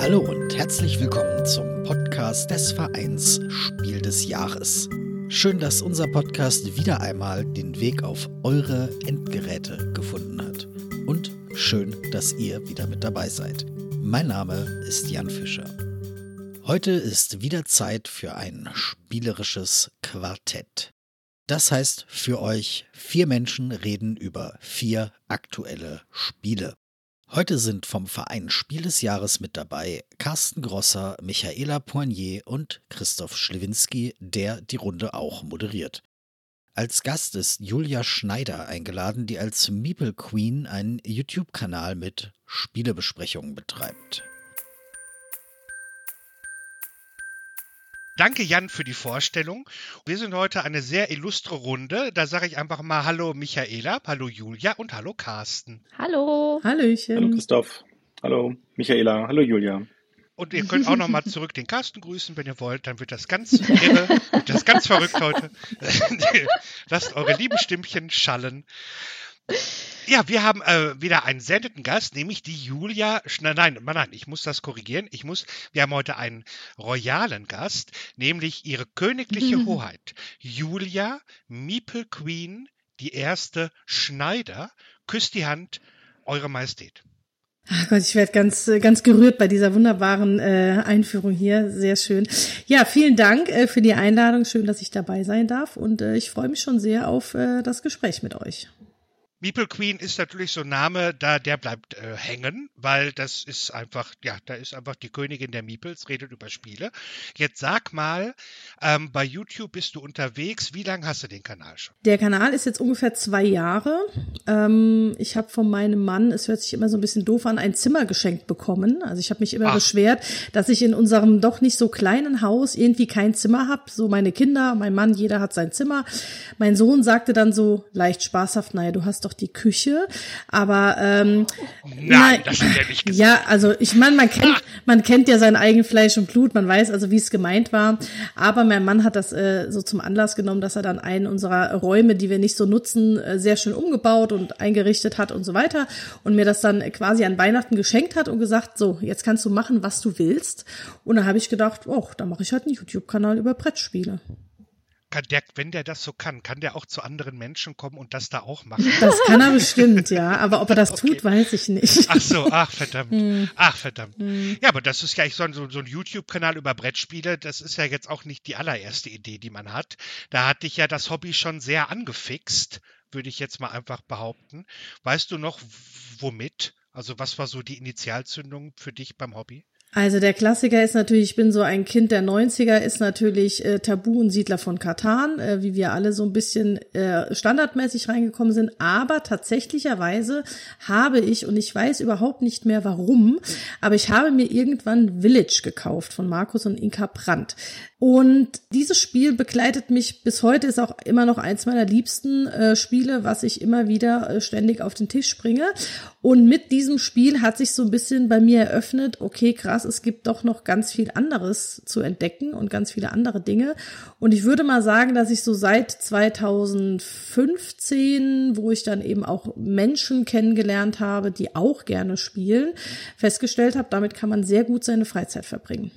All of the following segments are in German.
Hallo und herzlich willkommen zum Podcast des Vereins Spiel des Jahres. Schön, dass unser Podcast wieder einmal den Weg auf eure Endgeräte gefunden hat. Und schön, dass ihr wieder mit dabei seid. Mein Name ist Jan Fischer. Heute ist wieder Zeit für ein spielerisches Quartett. Das heißt für euch, vier Menschen reden über vier aktuelle Spiele. Heute sind vom Verein Spiel des Jahres mit dabei Carsten Grosser, Michaela Poignier und Christoph Schlewinski, der die Runde auch moderiert. Als Gast ist Julia Schneider eingeladen, die als Meeple Queen einen YouTube-Kanal mit Spielebesprechungen betreibt. Danke, Jan, für die Vorstellung. Wir sind heute eine sehr illustre Runde. Da sage ich einfach mal Hallo Michaela, Hallo Julia und Hallo Carsten. Hallo. Hallöchen. Hallo Christoph. Hallo Michaela. Hallo Julia. Und ihr könnt auch noch mal zurück den Carsten grüßen, wenn ihr wollt. Dann wird das ganz irre, wird das ganz verrückt heute. Lasst eure lieben Stimmchen schallen. Ja, wir haben äh, wieder einen sehr netten Gast, nämlich die Julia. Nein, nein, nein, ich muss das korrigieren. Ich muss, wir haben heute einen royalen Gast, nämlich ihre königliche mhm. Hoheit. Julia Meeple Queen, die erste Schneider. Küsst die Hand, Eure Majestät. Ach Gott, ich werde ganz, ganz gerührt bei dieser wunderbaren äh, Einführung hier. Sehr schön. Ja, vielen Dank äh, für die Einladung. Schön, dass ich dabei sein darf. Und äh, ich freue mich schon sehr auf äh, das Gespräch mit euch. Meeple Queen ist natürlich so ein Name, da der bleibt äh, hängen, weil das ist einfach, ja, da ist einfach die Königin der Meeples, redet über Spiele. Jetzt sag mal, ähm, bei YouTube bist du unterwegs. Wie lange hast du den Kanal schon? Der Kanal ist jetzt ungefähr zwei Jahre. Ähm, ich habe von meinem Mann, es hört sich immer so ein bisschen doof an, ein Zimmer geschenkt bekommen. Also ich habe mich immer Ach. beschwert, dass ich in unserem doch nicht so kleinen Haus irgendwie kein Zimmer habe. So meine Kinder, mein Mann, jeder hat sein Zimmer. Mein Sohn sagte dann so leicht spaßhaft, naja, du hast doch doch die Küche. Aber ähm, nein, nein das hat er nicht gesagt. Ja, also ich meine, man kennt, man kennt ja sein eigen Fleisch und Blut, man weiß also, wie es gemeint war. Aber mein Mann hat das äh, so zum Anlass genommen, dass er dann einen unserer Räume, die wir nicht so nutzen, äh, sehr schön umgebaut und eingerichtet hat und so weiter. Und mir das dann quasi an Weihnachten geschenkt hat und gesagt, so, jetzt kannst du machen, was du willst. Und da habe ich gedacht, oh, da mache ich halt einen YouTube-Kanal über Brettspiele kann der, wenn der das so kann, kann der auch zu anderen Menschen kommen und das da auch machen? Das kann er bestimmt, ja. Aber ob er das okay. tut, weiß ich nicht. Ach so, ach verdammt. Hm. Ach verdammt. Hm. Ja, aber das ist ja so ein, so ein YouTube-Kanal über Brettspiele. Das ist ja jetzt auch nicht die allererste Idee, die man hat. Da hatte ich ja das Hobby schon sehr angefixt, würde ich jetzt mal einfach behaupten. Weißt du noch, womit? Also was war so die Initialzündung für dich beim Hobby? Also der Klassiker ist natürlich, ich bin so ein Kind der 90er, ist natürlich äh, Tabu und Siedler von Katan, äh, wie wir alle so ein bisschen äh, standardmäßig reingekommen sind. Aber tatsächlicherweise habe ich, und ich weiß überhaupt nicht mehr warum, aber ich habe mir irgendwann Village gekauft von Markus und Inka Brandt. Und dieses Spiel begleitet mich bis heute, ist auch immer noch eins meiner liebsten äh, Spiele, was ich immer wieder äh, ständig auf den Tisch bringe. Und mit diesem Spiel hat sich so ein bisschen bei mir eröffnet, okay, krass, es gibt doch noch ganz viel anderes zu entdecken und ganz viele andere Dinge. Und ich würde mal sagen, dass ich so seit 2015, wo ich dann eben auch Menschen kennengelernt habe, die auch gerne spielen, festgestellt habe, damit kann man sehr gut seine Freizeit verbringen.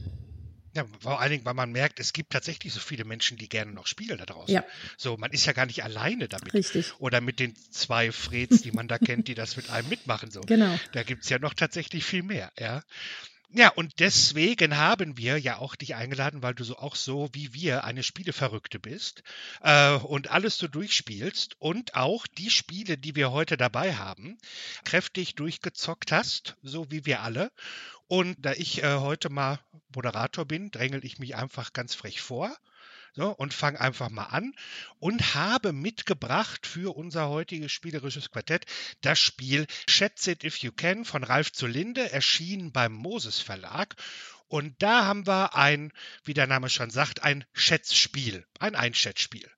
Ja, vor allen Dingen, weil man merkt, es gibt tatsächlich so viele Menschen, die gerne noch spielen da draußen. Ja. So, man ist ja gar nicht alleine damit. Richtig. Oder mit den zwei Freds, die man da kennt, die das mit einem mitmachen. So. Genau. Da gibt's ja noch tatsächlich viel mehr, ja. Ja, und deswegen haben wir ja auch dich eingeladen, weil du so auch so wie wir eine Spieleverrückte bist äh, und alles so durchspielst und auch die Spiele, die wir heute dabei haben, kräftig durchgezockt hast, so wie wir alle. Und da ich äh, heute mal Moderator bin, drängel ich mich einfach ganz frech vor. So, und fange einfach mal an und habe mitgebracht für unser heutiges spielerisches Quartett das Spiel Schätze It If You Can von Ralf Zulinde, erschienen beim Moses Verlag. Und da haben wir ein, wie der Name schon sagt, ein Schätzspiel, ein Einschätzspiel.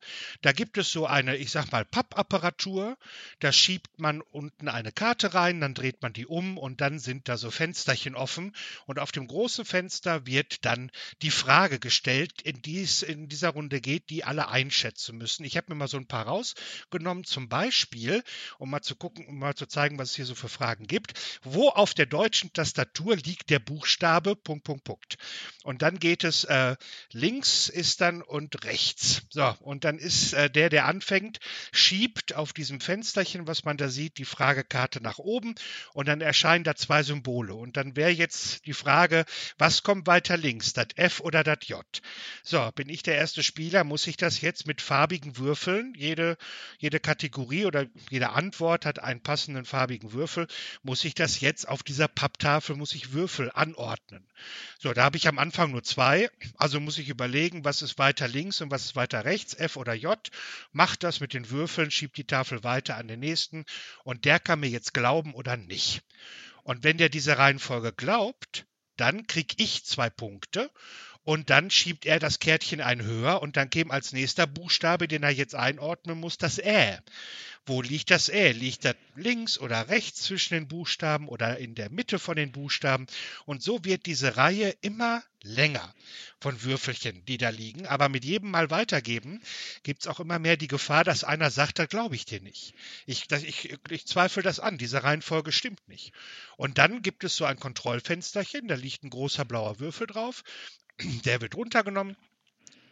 Da gibt es so eine, ich sag mal, Pappapparatur. Da schiebt man unten eine Karte rein, dann dreht man die um und dann sind da so Fensterchen offen. Und auf dem großen Fenster wird dann die Frage gestellt, in die es in dieser Runde geht, die alle einschätzen müssen. Ich habe mir mal so ein paar rausgenommen, zum Beispiel, um mal zu gucken, um mal zu zeigen, was es hier so für Fragen gibt. Wo auf der deutschen Tastatur liegt der Buchstabe? Punkt, Punkt, Punkt. Und dann geht es äh, links ist dann und rechts. So, und dann ist äh, der, der anfängt, schiebt auf diesem Fensterchen, was man da sieht, die Fragekarte nach oben und dann erscheinen da zwei Symbole. Und dann wäre jetzt die Frage, was kommt weiter links, das F oder das J? So, bin ich der erste Spieler, muss ich das jetzt mit farbigen Würfeln, jede, jede Kategorie oder jede Antwort hat einen passenden farbigen Würfel, muss ich das jetzt auf dieser Papptafel, muss ich Würfel anordnen. So, da habe ich am Anfang nur zwei, also muss ich überlegen, was ist weiter links und was ist weiter rechts, F oder J. Macht das mit den Würfeln, schiebt die Tafel weiter an den nächsten und der kann mir jetzt glauben oder nicht. Und wenn der diese Reihenfolge glaubt, dann kriege ich zwei Punkte und dann schiebt er das Kärtchen ein höher und dann käme als nächster Buchstabe, den er jetzt einordnen muss, das Ä. Wo liegt das Ä? Liegt das links oder rechts zwischen den Buchstaben oder in der Mitte von den Buchstaben? Und so wird diese Reihe immer länger von Würfelchen, die da liegen. Aber mit jedem Mal weitergeben gibt es auch immer mehr die Gefahr, dass einer sagt, da glaube ich dir nicht. Ich, das, ich, ich zweifle das an, diese Reihenfolge stimmt nicht. Und dann gibt es so ein Kontrollfensterchen, da liegt ein großer blauer Würfel drauf. Der wird runtergenommen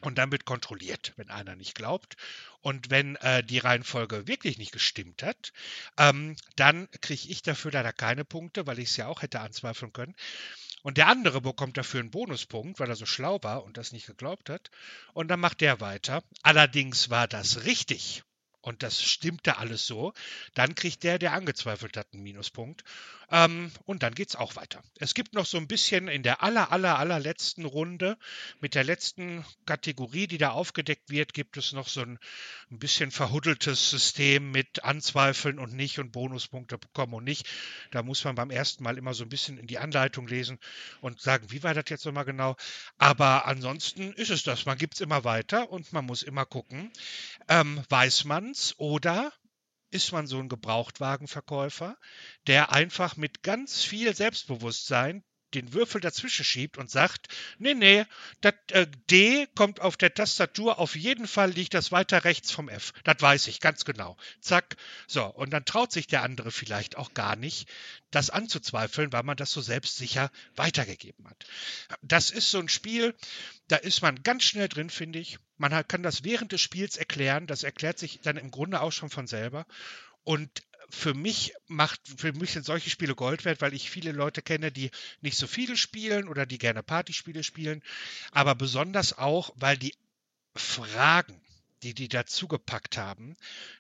und dann wird kontrolliert, wenn einer nicht glaubt. Und wenn äh, die Reihenfolge wirklich nicht gestimmt hat, ähm, dann kriege ich dafür leider keine Punkte, weil ich es ja auch hätte anzweifeln können. Und der andere bekommt dafür einen Bonuspunkt, weil er so schlau war und das nicht geglaubt hat. Und dann macht der weiter. Allerdings war das richtig und das stimmte alles so, dann kriegt der, der angezweifelt hat, einen Minuspunkt. Ähm, und dann geht es auch weiter. Es gibt noch so ein bisschen in der aller, aller, allerletzten Runde mit der letzten Kategorie, die da aufgedeckt wird, gibt es noch so ein, ein bisschen verhuddeltes System mit Anzweifeln und nicht und Bonuspunkte bekommen und nicht. Da muss man beim ersten Mal immer so ein bisschen in die Anleitung lesen und sagen, wie war das jetzt nochmal genau. Aber ansonsten ist es das. Man gibt es immer weiter und man muss immer gucken, ähm, weiß man's oder ist man so ein Gebrauchtwagenverkäufer, der einfach mit ganz viel Selbstbewusstsein den Würfel dazwischen schiebt und sagt, nee, nee, das äh, D kommt auf der Tastatur, auf jeden Fall liegt das weiter rechts vom F. Das weiß ich ganz genau. Zack. So, und dann traut sich der andere vielleicht auch gar nicht, das anzuzweifeln, weil man das so selbstsicher weitergegeben hat. Das ist so ein Spiel, da ist man ganz schnell drin, finde ich. Man kann das während des Spiels erklären. Das erklärt sich dann im Grunde auch schon von selber. Und für mich macht, für mich sind solche Spiele Gold wert, weil ich viele Leute kenne, die nicht so viele spielen oder die gerne Partyspiele spielen, aber besonders auch, weil die Fragen, die die dazu gepackt haben,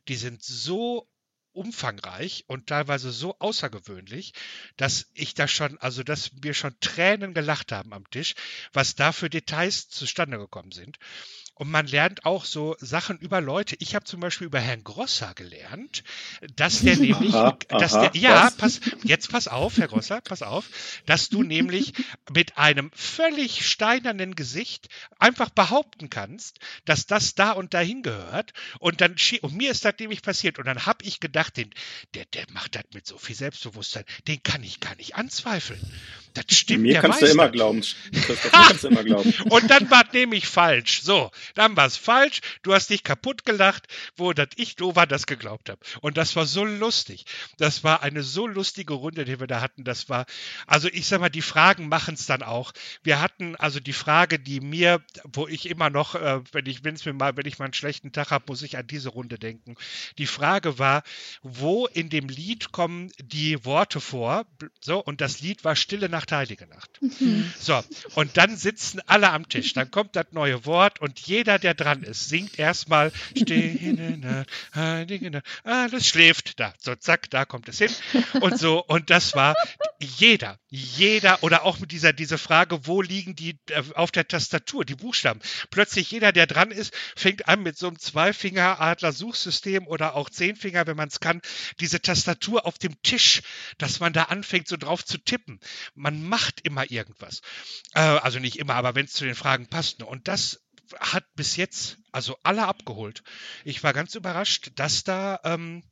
die sind so umfangreich und teilweise so außergewöhnlich, dass ich da schon, also dass wir schon Tränen gelacht haben am Tisch, was da für Details zustande gekommen sind. Und man lernt auch so Sachen über Leute. Ich habe zum Beispiel über Herrn Grosser gelernt, dass der nämlich, Aha, dass aha, der, ja, was? pass, jetzt pass auf, Herr Grosser, pass auf, dass du nämlich mit einem völlig steinernen Gesicht einfach behaupten kannst, dass das da und dahin gehört. Und dann, und mir ist das nämlich passiert. Und dann habe ich gedacht, den, der, der macht das mit so viel Selbstbewusstsein, den kann ich gar nicht anzweifeln. Das stimmt, Mir kannst du immer das. glauben. Christoph, mir kannst du immer glauben. Und dann war nämlich falsch. So, dann war es falsch. Du hast dich kaputt gelacht, wo das ich doof war, das geglaubt habe. Und das war so lustig. Das war eine so lustige Runde, die wir da hatten. Das war, also ich sag mal, die Fragen machen es dann auch. Wir hatten also die Frage, die mir, wo ich immer noch, äh, wenn ich, wenn es mir mal, wenn ich mal einen schlechten Tag habe, muss ich an diese Runde denken. Die Frage war, wo in dem Lied kommen die Worte vor? So, und das Lied war Stille Nacht, Heilige Nacht. So, und dann sitzen alle am Tisch. Dann kommt das neue Wort und jeder, der dran ist, singt erstmal alles schläft. Da, so zack, da kommt es hin. Und so, und das war jeder, jeder, oder auch mit dieser, diese Frage, wo liegen die äh, auf der Tastatur, die Buchstaben. Plötzlich jeder, der dran ist, fängt an mit so einem Zweifinger-Adler-Suchsystem oder auch Zehnfinger, wenn man es kann, diese Tastatur auf dem Tisch, dass man da anfängt, so drauf zu tippen. Man macht immer irgendwas. Äh, also nicht immer, aber wenn es zu den Fragen passt. Und das hat bis jetzt also alle abgeholt. Ich war ganz überrascht, dass da ähm,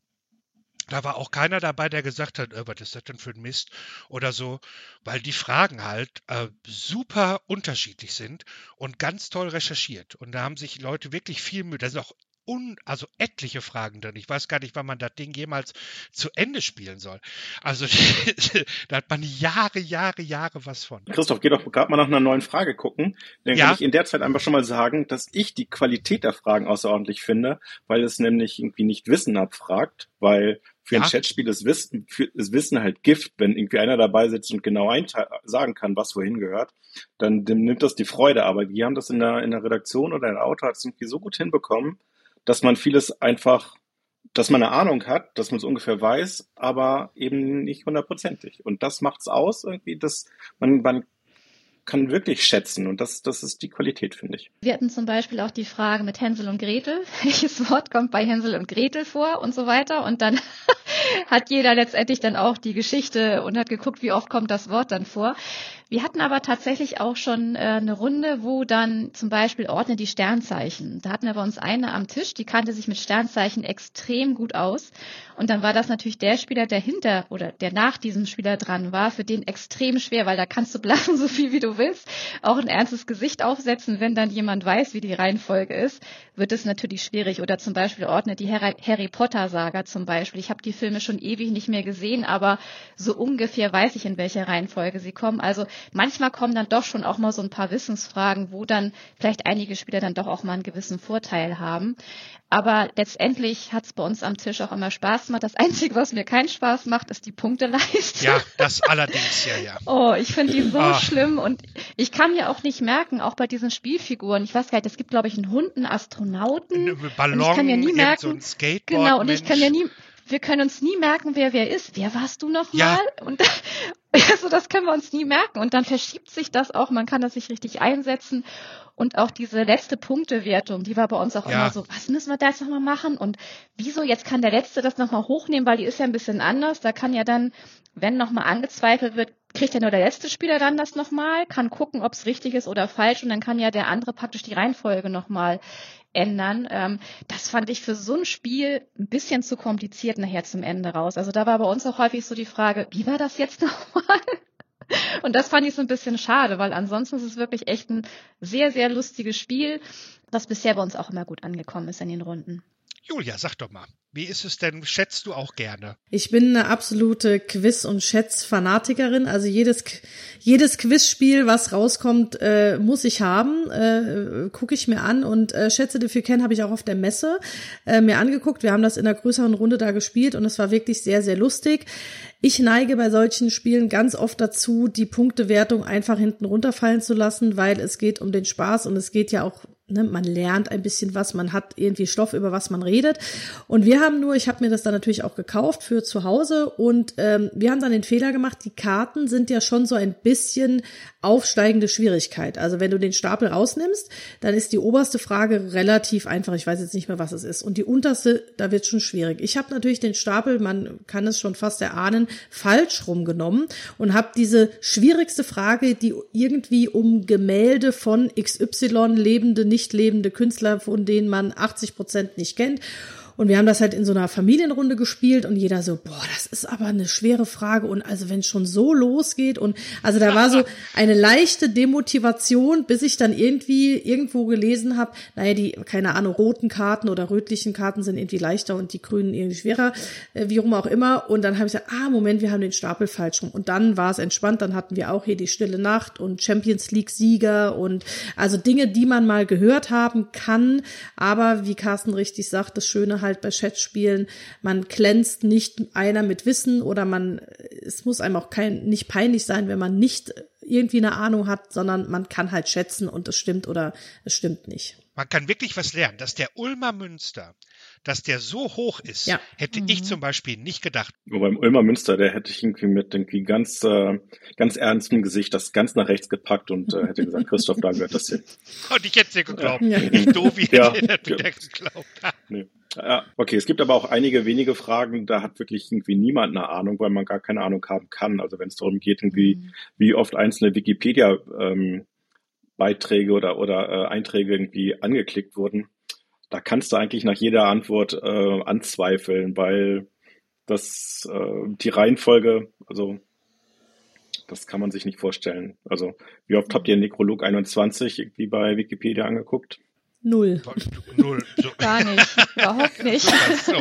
da war auch keiner dabei, der gesagt hat, äh, was ist das denn für ein Mist oder so, weil die Fragen halt äh, super unterschiedlich sind und ganz toll recherchiert. Und da haben sich Leute wirklich viel Mühe. Da sind auch un, also etliche Fragen drin. Ich weiß gar nicht, wann man das Ding jemals zu Ende spielen soll. Also da hat man Jahre, Jahre, Jahre was von. Christoph, geh doch gerade mal nach einer neuen Frage gucken. Dann ja. kann ich in der Zeit einfach schon mal sagen, dass ich die Qualität der Fragen außerordentlich finde, weil es nämlich irgendwie nicht Wissen abfragt, weil für ja. ein Chatspiel ist Wissen, für, ist Wissen halt Gift. Wenn irgendwie einer dabei sitzt und genau sagen kann, was wohin gehört, dann, nimmt das die Freude. Aber die haben das in der, in der Redaktion oder der Autor hat es irgendwie so gut hinbekommen, dass man vieles einfach, dass man eine Ahnung hat, dass man es ungefähr weiß, aber eben nicht hundertprozentig. Und das macht's aus, irgendwie, dass man, man kann wirklich schätzen und das, das ist die Qualität, finde ich. Wir hatten zum Beispiel auch die Frage mit Hänsel und Gretel. Welches Wort kommt bei Hänsel und Gretel vor und so weiter. Und dann hat jeder letztendlich dann auch die Geschichte und hat geguckt, wie oft kommt das Wort dann vor. Wir hatten aber tatsächlich auch schon äh, eine Runde, wo dann zum Beispiel ordne die Sternzeichen. Da hatten wir bei uns eine am Tisch, die kannte sich mit Sternzeichen extrem gut aus. Und dann war das natürlich der Spieler, der hinter oder der nach diesem Spieler dran war, für den extrem schwer, weil da kannst du blaffen so viel wie du willst, auch ein ernstes Gesicht aufsetzen, wenn dann jemand weiß, wie die Reihenfolge ist, wird es natürlich schwierig. Oder zum Beispiel ordne die Harry Potter Saga zum Beispiel. Ich habe die Filme schon ewig nicht mehr gesehen, aber so ungefähr weiß ich, in welcher Reihenfolge sie kommen. Also manchmal kommen dann doch schon auch mal so ein paar Wissensfragen, wo dann vielleicht einige Spieler dann doch auch mal einen gewissen Vorteil haben. Aber letztendlich hat es bei uns am Tisch auch immer Spaß gemacht. Das Einzige, was mir keinen Spaß macht, ist die Punkteleiste. Ja, das allerdings, ja, ja. Oh, ich finde die so oh. schlimm und ich kann mir auch nicht merken, auch bei diesen Spielfiguren, ich weiß gar nicht, es gibt, glaube ich, einen Hund, einen Astronauten. Ein Ballon, und ich kann ja nie merken, so ein Skateboard. Genau, und ich kann ja nie, wir können uns nie merken, wer wer ist. Wer warst du nochmal? Ja. Und also das können wir uns nie merken. Und dann verschiebt sich das auch, man kann das nicht richtig einsetzen. Und auch diese letzte Punktewertung, die war bei uns auch ja. immer so, was müssen wir da jetzt nochmal machen? Und wieso, jetzt kann der Letzte das nochmal hochnehmen, weil die ist ja ein bisschen anders. Da kann ja dann, wenn nochmal angezweifelt wird, kriegt ja nur der letzte Spieler dann das nochmal, kann gucken, ob es richtig ist oder falsch und dann kann ja der andere praktisch die Reihenfolge nochmal ändern. Ähm, das fand ich für so ein Spiel ein bisschen zu kompliziert nachher zum Ende raus. Also da war bei uns auch häufig so die Frage, wie war das jetzt nochmal? Und das fand ich so ein bisschen schade, weil ansonsten ist es wirklich echt ein sehr, sehr lustiges Spiel, das bisher bei uns auch immer gut angekommen ist in den Runden. Julia, sag doch mal, wie ist es denn? Schätzt du auch gerne? Ich bin eine absolute Quiz- und Schätz-Fanatikerin. Also jedes, jedes Quizspiel, was rauskommt, äh, muss ich haben. Äh, Gucke ich mir an und äh, Schätze dafür kennen habe ich auch auf der Messe äh, mir angeguckt. Wir haben das in einer größeren Runde da gespielt und es war wirklich sehr, sehr lustig. Ich neige bei solchen Spielen ganz oft dazu, die Punktewertung einfach hinten runterfallen zu lassen, weil es geht um den Spaß und es geht ja auch ne, man lernt ein bisschen was, man hat irgendwie Stoff, über was man redet. Und wir haben nur, ich habe mir das dann natürlich auch gekauft für zu Hause und ähm, wir haben dann den Fehler gemacht, die Karten sind ja schon so ein bisschen aufsteigende Schwierigkeit. Also wenn du den Stapel rausnimmst, dann ist die oberste Frage relativ einfach. Ich weiß jetzt nicht mehr, was es ist. Und die unterste, da wird schon schwierig. Ich habe natürlich den Stapel, man kann es schon fast erahnen, falsch rumgenommen und habe diese schwierigste Frage, die irgendwie um Gemälde von XY lebende, nicht lebende Künstler, von denen man 80 Prozent nicht kennt. Und wir haben das halt in so einer Familienrunde gespielt und jeder so, boah, das ist aber eine schwere Frage. Und also wenn es schon so losgeht und also da war so eine leichte Demotivation, bis ich dann irgendwie irgendwo gelesen habe, naja, die, keine Ahnung, roten Karten oder rötlichen Karten sind irgendwie leichter und die grünen irgendwie schwerer, äh, wie rum auch immer. Und dann habe ich gesagt, ah, Moment, wir haben den Stapel falsch rum. Und dann war es entspannt, dann hatten wir auch hier die Stille Nacht und Champions League Sieger und also Dinge, die man mal gehört haben kann. Aber wie Carsten richtig sagt, das Schöne halt halt bei Chatspielen, man glänzt nicht einer mit Wissen oder man, es muss einem auch kein, nicht peinlich sein, wenn man nicht irgendwie eine Ahnung hat, sondern man kann halt schätzen und es stimmt oder es stimmt nicht. Man kann wirklich was lernen, dass der Ulmer Münster, dass der so hoch ist, ja. hätte mhm. ich zum Beispiel nicht gedacht. Nur beim Ulmer Münster, der hätte ich irgendwie mit irgendwie ganz, äh, ganz ernstem Gesicht das ganz nach rechts gepackt und äh, hätte gesagt, Christoph, da gehört das hin. Und ich hätte es dir geglaubt. Ja. Ich doof, wie ja. hätte geglaubt. nee. Ja, okay, es gibt aber auch einige wenige Fragen, da hat wirklich irgendwie niemand eine Ahnung, weil man gar keine Ahnung haben kann. Also wenn es darum geht, irgendwie, mhm. wie oft einzelne Wikipedia ähm, Beiträge oder, oder äh, Einträge irgendwie angeklickt wurden, da kannst du eigentlich nach jeder Antwort äh, anzweifeln, weil das äh, die Reihenfolge, also das kann man sich nicht vorstellen. Also wie oft habt ihr Nekrolog 21 irgendwie bei Wikipedia angeguckt? Null. Null. So. Gar nicht, überhaupt nicht. So.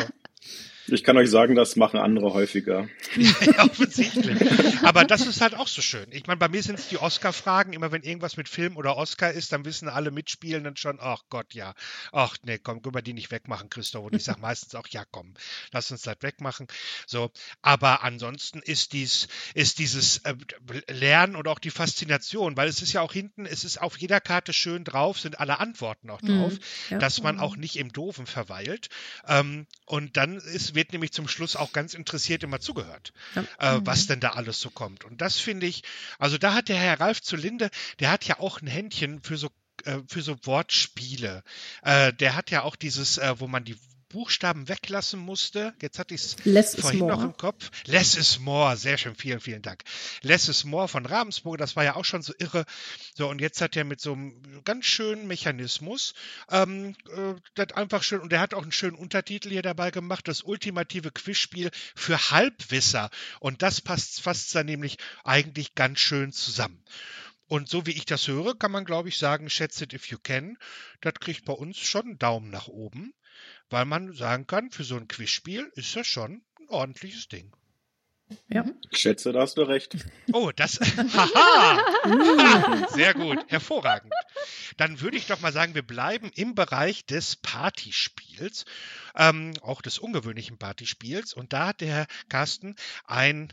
Ich kann euch sagen, das machen andere häufiger. ja, offensichtlich. Aber das ist halt auch so schön. Ich meine, bei mir sind es die Oscar-Fragen. Immer wenn irgendwas mit Film oder Oscar ist, dann wissen alle Mitspielenden schon, ach Gott, ja. Ach nee, komm, können wir die nicht wegmachen, Christoph. Und ich sage meistens auch, ja komm, lass uns das wegmachen. So, aber ansonsten ist dies, ist dieses äh, Lernen und auch die Faszination, weil es ist ja auch hinten, es ist auf jeder Karte schön drauf, sind alle Antworten auch drauf, mhm, ja. dass man auch nicht im Doofen verweilt. Ähm, und dann ist wird nämlich zum Schluss auch ganz interessiert immer zugehört, ja. äh, was mhm. denn da alles so kommt. Und das finde ich, also da hat der Herr Ralf zu Linde, der hat ja auch ein Händchen für so äh, für so Wortspiele. Äh, der hat ja auch dieses, äh, wo man die Buchstaben weglassen musste. Jetzt hatte ich es vorhin noch im Kopf. Less is more. Sehr schön. Vielen, vielen Dank. Less is more von Ravensburg. Das war ja auch schon so irre. So, und jetzt hat er mit so einem ganz schönen Mechanismus ähm, äh, das einfach schön, und er hat auch einen schönen Untertitel hier dabei gemacht, das ultimative Quizspiel für Halbwisser. Und das passt, fasst dann nämlich eigentlich ganz schön zusammen. Und so wie ich das höre, kann man, glaube ich, sagen, schätze it if you can. Das kriegt bei uns schon einen Daumen nach oben weil man sagen kann, für so ein Quizspiel ist das schon ein ordentliches Ding. Ja. Ich schätze, da hast du recht. Oh, das. Haha! Sehr gut, hervorragend. Dann würde ich doch mal sagen, wir bleiben im Bereich des Partyspiels, ähm, auch des ungewöhnlichen Partyspiels. Und da hat der Herr Carsten ein,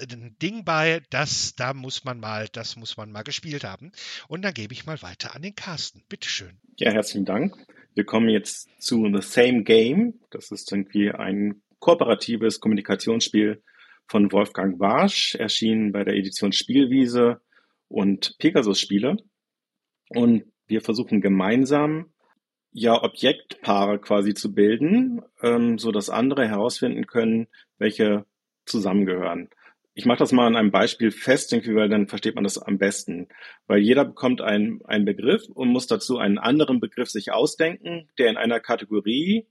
ein Ding bei, das, da muss man mal, das muss man mal gespielt haben. Und dann gebe ich mal weiter an den Carsten. Bitteschön. Ja, herzlichen Dank. Wir kommen jetzt zu The Same Game. Das ist irgendwie ein kooperatives Kommunikationsspiel von Wolfgang Warsch, erschienen bei der Edition Spielwiese und Pegasus Spiele. Und wir versuchen gemeinsam ja Objektpaare quasi zu bilden, ähm, so dass andere herausfinden können, welche zusammengehören. Ich mache das mal an einem Beispiel fest, irgendwie, weil dann versteht man das am besten. Weil jeder bekommt einen, einen Begriff und muss dazu einen anderen Begriff sich ausdenken, der in einer Kategorie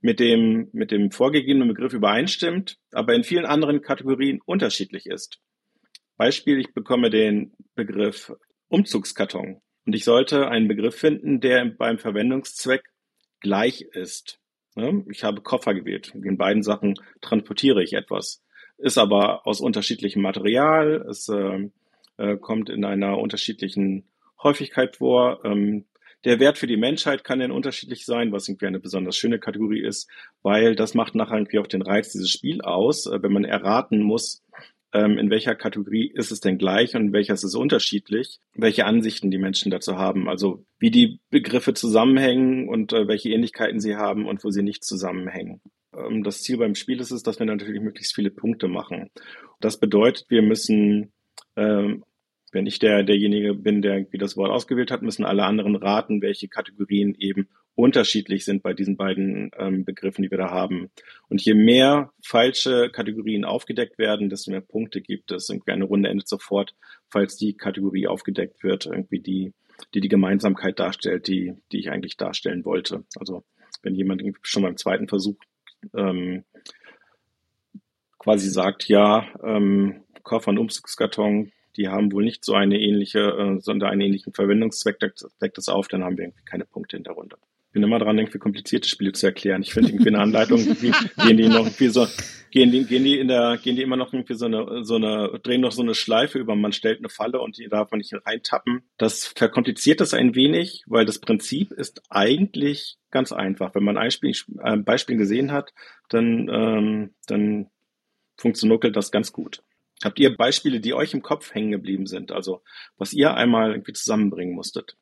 mit dem, mit dem vorgegebenen Begriff übereinstimmt, aber in vielen anderen Kategorien unterschiedlich ist. Beispiel, ich bekomme den Begriff Umzugskarton und ich sollte einen Begriff finden, der beim Verwendungszweck gleich ist. Ich habe Koffer gewählt. In beiden Sachen transportiere ich etwas ist aber aus unterschiedlichem Material, es äh, äh, kommt in einer unterschiedlichen Häufigkeit vor. Ähm, der Wert für die Menschheit kann dann unterschiedlich sein, was irgendwie eine besonders schöne Kategorie ist, weil das macht nachher irgendwie auch den Reiz dieses Spiel aus, äh, wenn man erraten muss, ähm, in welcher Kategorie ist es denn gleich und in welcher ist es unterschiedlich, welche Ansichten die Menschen dazu haben, also wie die Begriffe zusammenhängen und äh, welche Ähnlichkeiten sie haben und wo sie nicht zusammenhängen. Ähm, das Ziel beim Spiel ist es, dass wir natürlich möglichst viele Punkte machen. Das bedeutet, wir müssen, ähm, wenn ich der, derjenige bin, der wie das Wort ausgewählt hat, müssen alle anderen raten, welche Kategorien eben unterschiedlich sind bei diesen beiden ähm, Begriffen, die wir da haben. Und je mehr falsche Kategorien aufgedeckt werden, desto mehr Punkte gibt es. Irgendwie eine Runde endet sofort, falls die Kategorie aufgedeckt wird, irgendwie die, die die Gemeinsamkeit darstellt, die, die ich eigentlich darstellen wollte. Also wenn jemand schon beim zweiten Versuch ähm, quasi sagt, ja, ähm, Koffer und Umzugskarton, die haben wohl nicht so eine ähnliche, äh, sondern einen ähnlichen Verwendungszweck, deckt das auf, dann haben wir irgendwie keine Punkte in der Runde. Ich bin immer dran, irgendwie komplizierte Spiele zu erklären. Ich finde irgendwie eine Anleitung, gehen die noch irgendwie so, gehen die, gehen die in der, gehen die immer noch irgendwie so eine, so eine, drehen noch so eine Schleife über, man stellt eine Falle und die darf man nicht reintappen. Das verkompliziert das ein wenig, weil das Prinzip ist eigentlich ganz einfach. Wenn man ein Spiel, ein Beispiel gesehen hat, dann, ähm, dann funktioniert das ganz gut. Habt ihr Beispiele, die euch im Kopf hängen geblieben sind? Also, was ihr einmal irgendwie zusammenbringen musstet?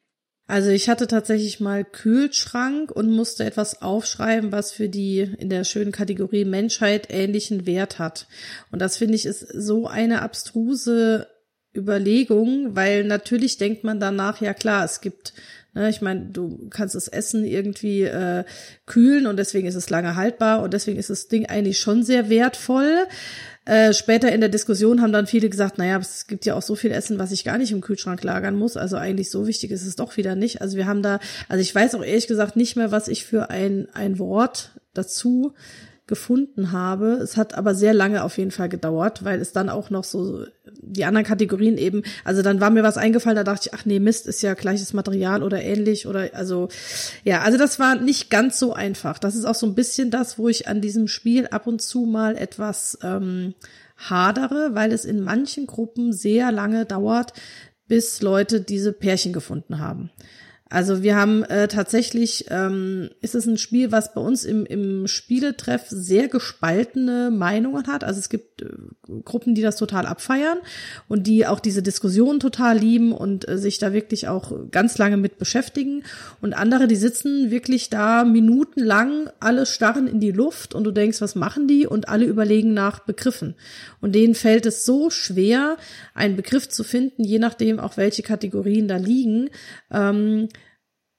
Also ich hatte tatsächlich mal Kühlschrank und musste etwas aufschreiben, was für die in der schönen Kategorie Menschheit ähnlichen Wert hat. Und das finde ich ist so eine abstruse Überlegung, weil natürlich denkt man danach, ja klar, es gibt Ne, ich meine, du kannst das Essen irgendwie äh, kühlen und deswegen ist es lange haltbar und deswegen ist das Ding eigentlich schon sehr wertvoll. Äh, später in der Diskussion haben dann viele gesagt, naja, es gibt ja auch so viel Essen, was ich gar nicht im Kühlschrank lagern muss. Also eigentlich so wichtig ist es doch wieder nicht. Also wir haben da, also ich weiß auch ehrlich gesagt nicht mehr, was ich für ein, ein Wort dazu gefunden habe. Es hat aber sehr lange auf jeden Fall gedauert, weil es dann auch noch so die anderen Kategorien eben, also dann war mir was eingefallen, da dachte ich, ach nee, Mist, ist ja gleiches Material oder ähnlich oder also ja, also das war nicht ganz so einfach. Das ist auch so ein bisschen das, wo ich an diesem Spiel ab und zu mal etwas ähm, hadere, weil es in manchen Gruppen sehr lange dauert, bis Leute diese Pärchen gefunden haben. Also wir haben äh, tatsächlich, ähm, ist es ein Spiel, was bei uns im, im Spieletreff sehr gespaltene Meinungen hat. Also es gibt äh, Gruppen, die das total abfeiern und die auch diese Diskussion total lieben und äh, sich da wirklich auch ganz lange mit beschäftigen. Und andere, die sitzen wirklich da minutenlang, alle starren in die Luft und du denkst, was machen die? Und alle überlegen nach Begriffen. Und denen fällt es so schwer, einen Begriff zu finden, je nachdem auch welche Kategorien da liegen. Ähm,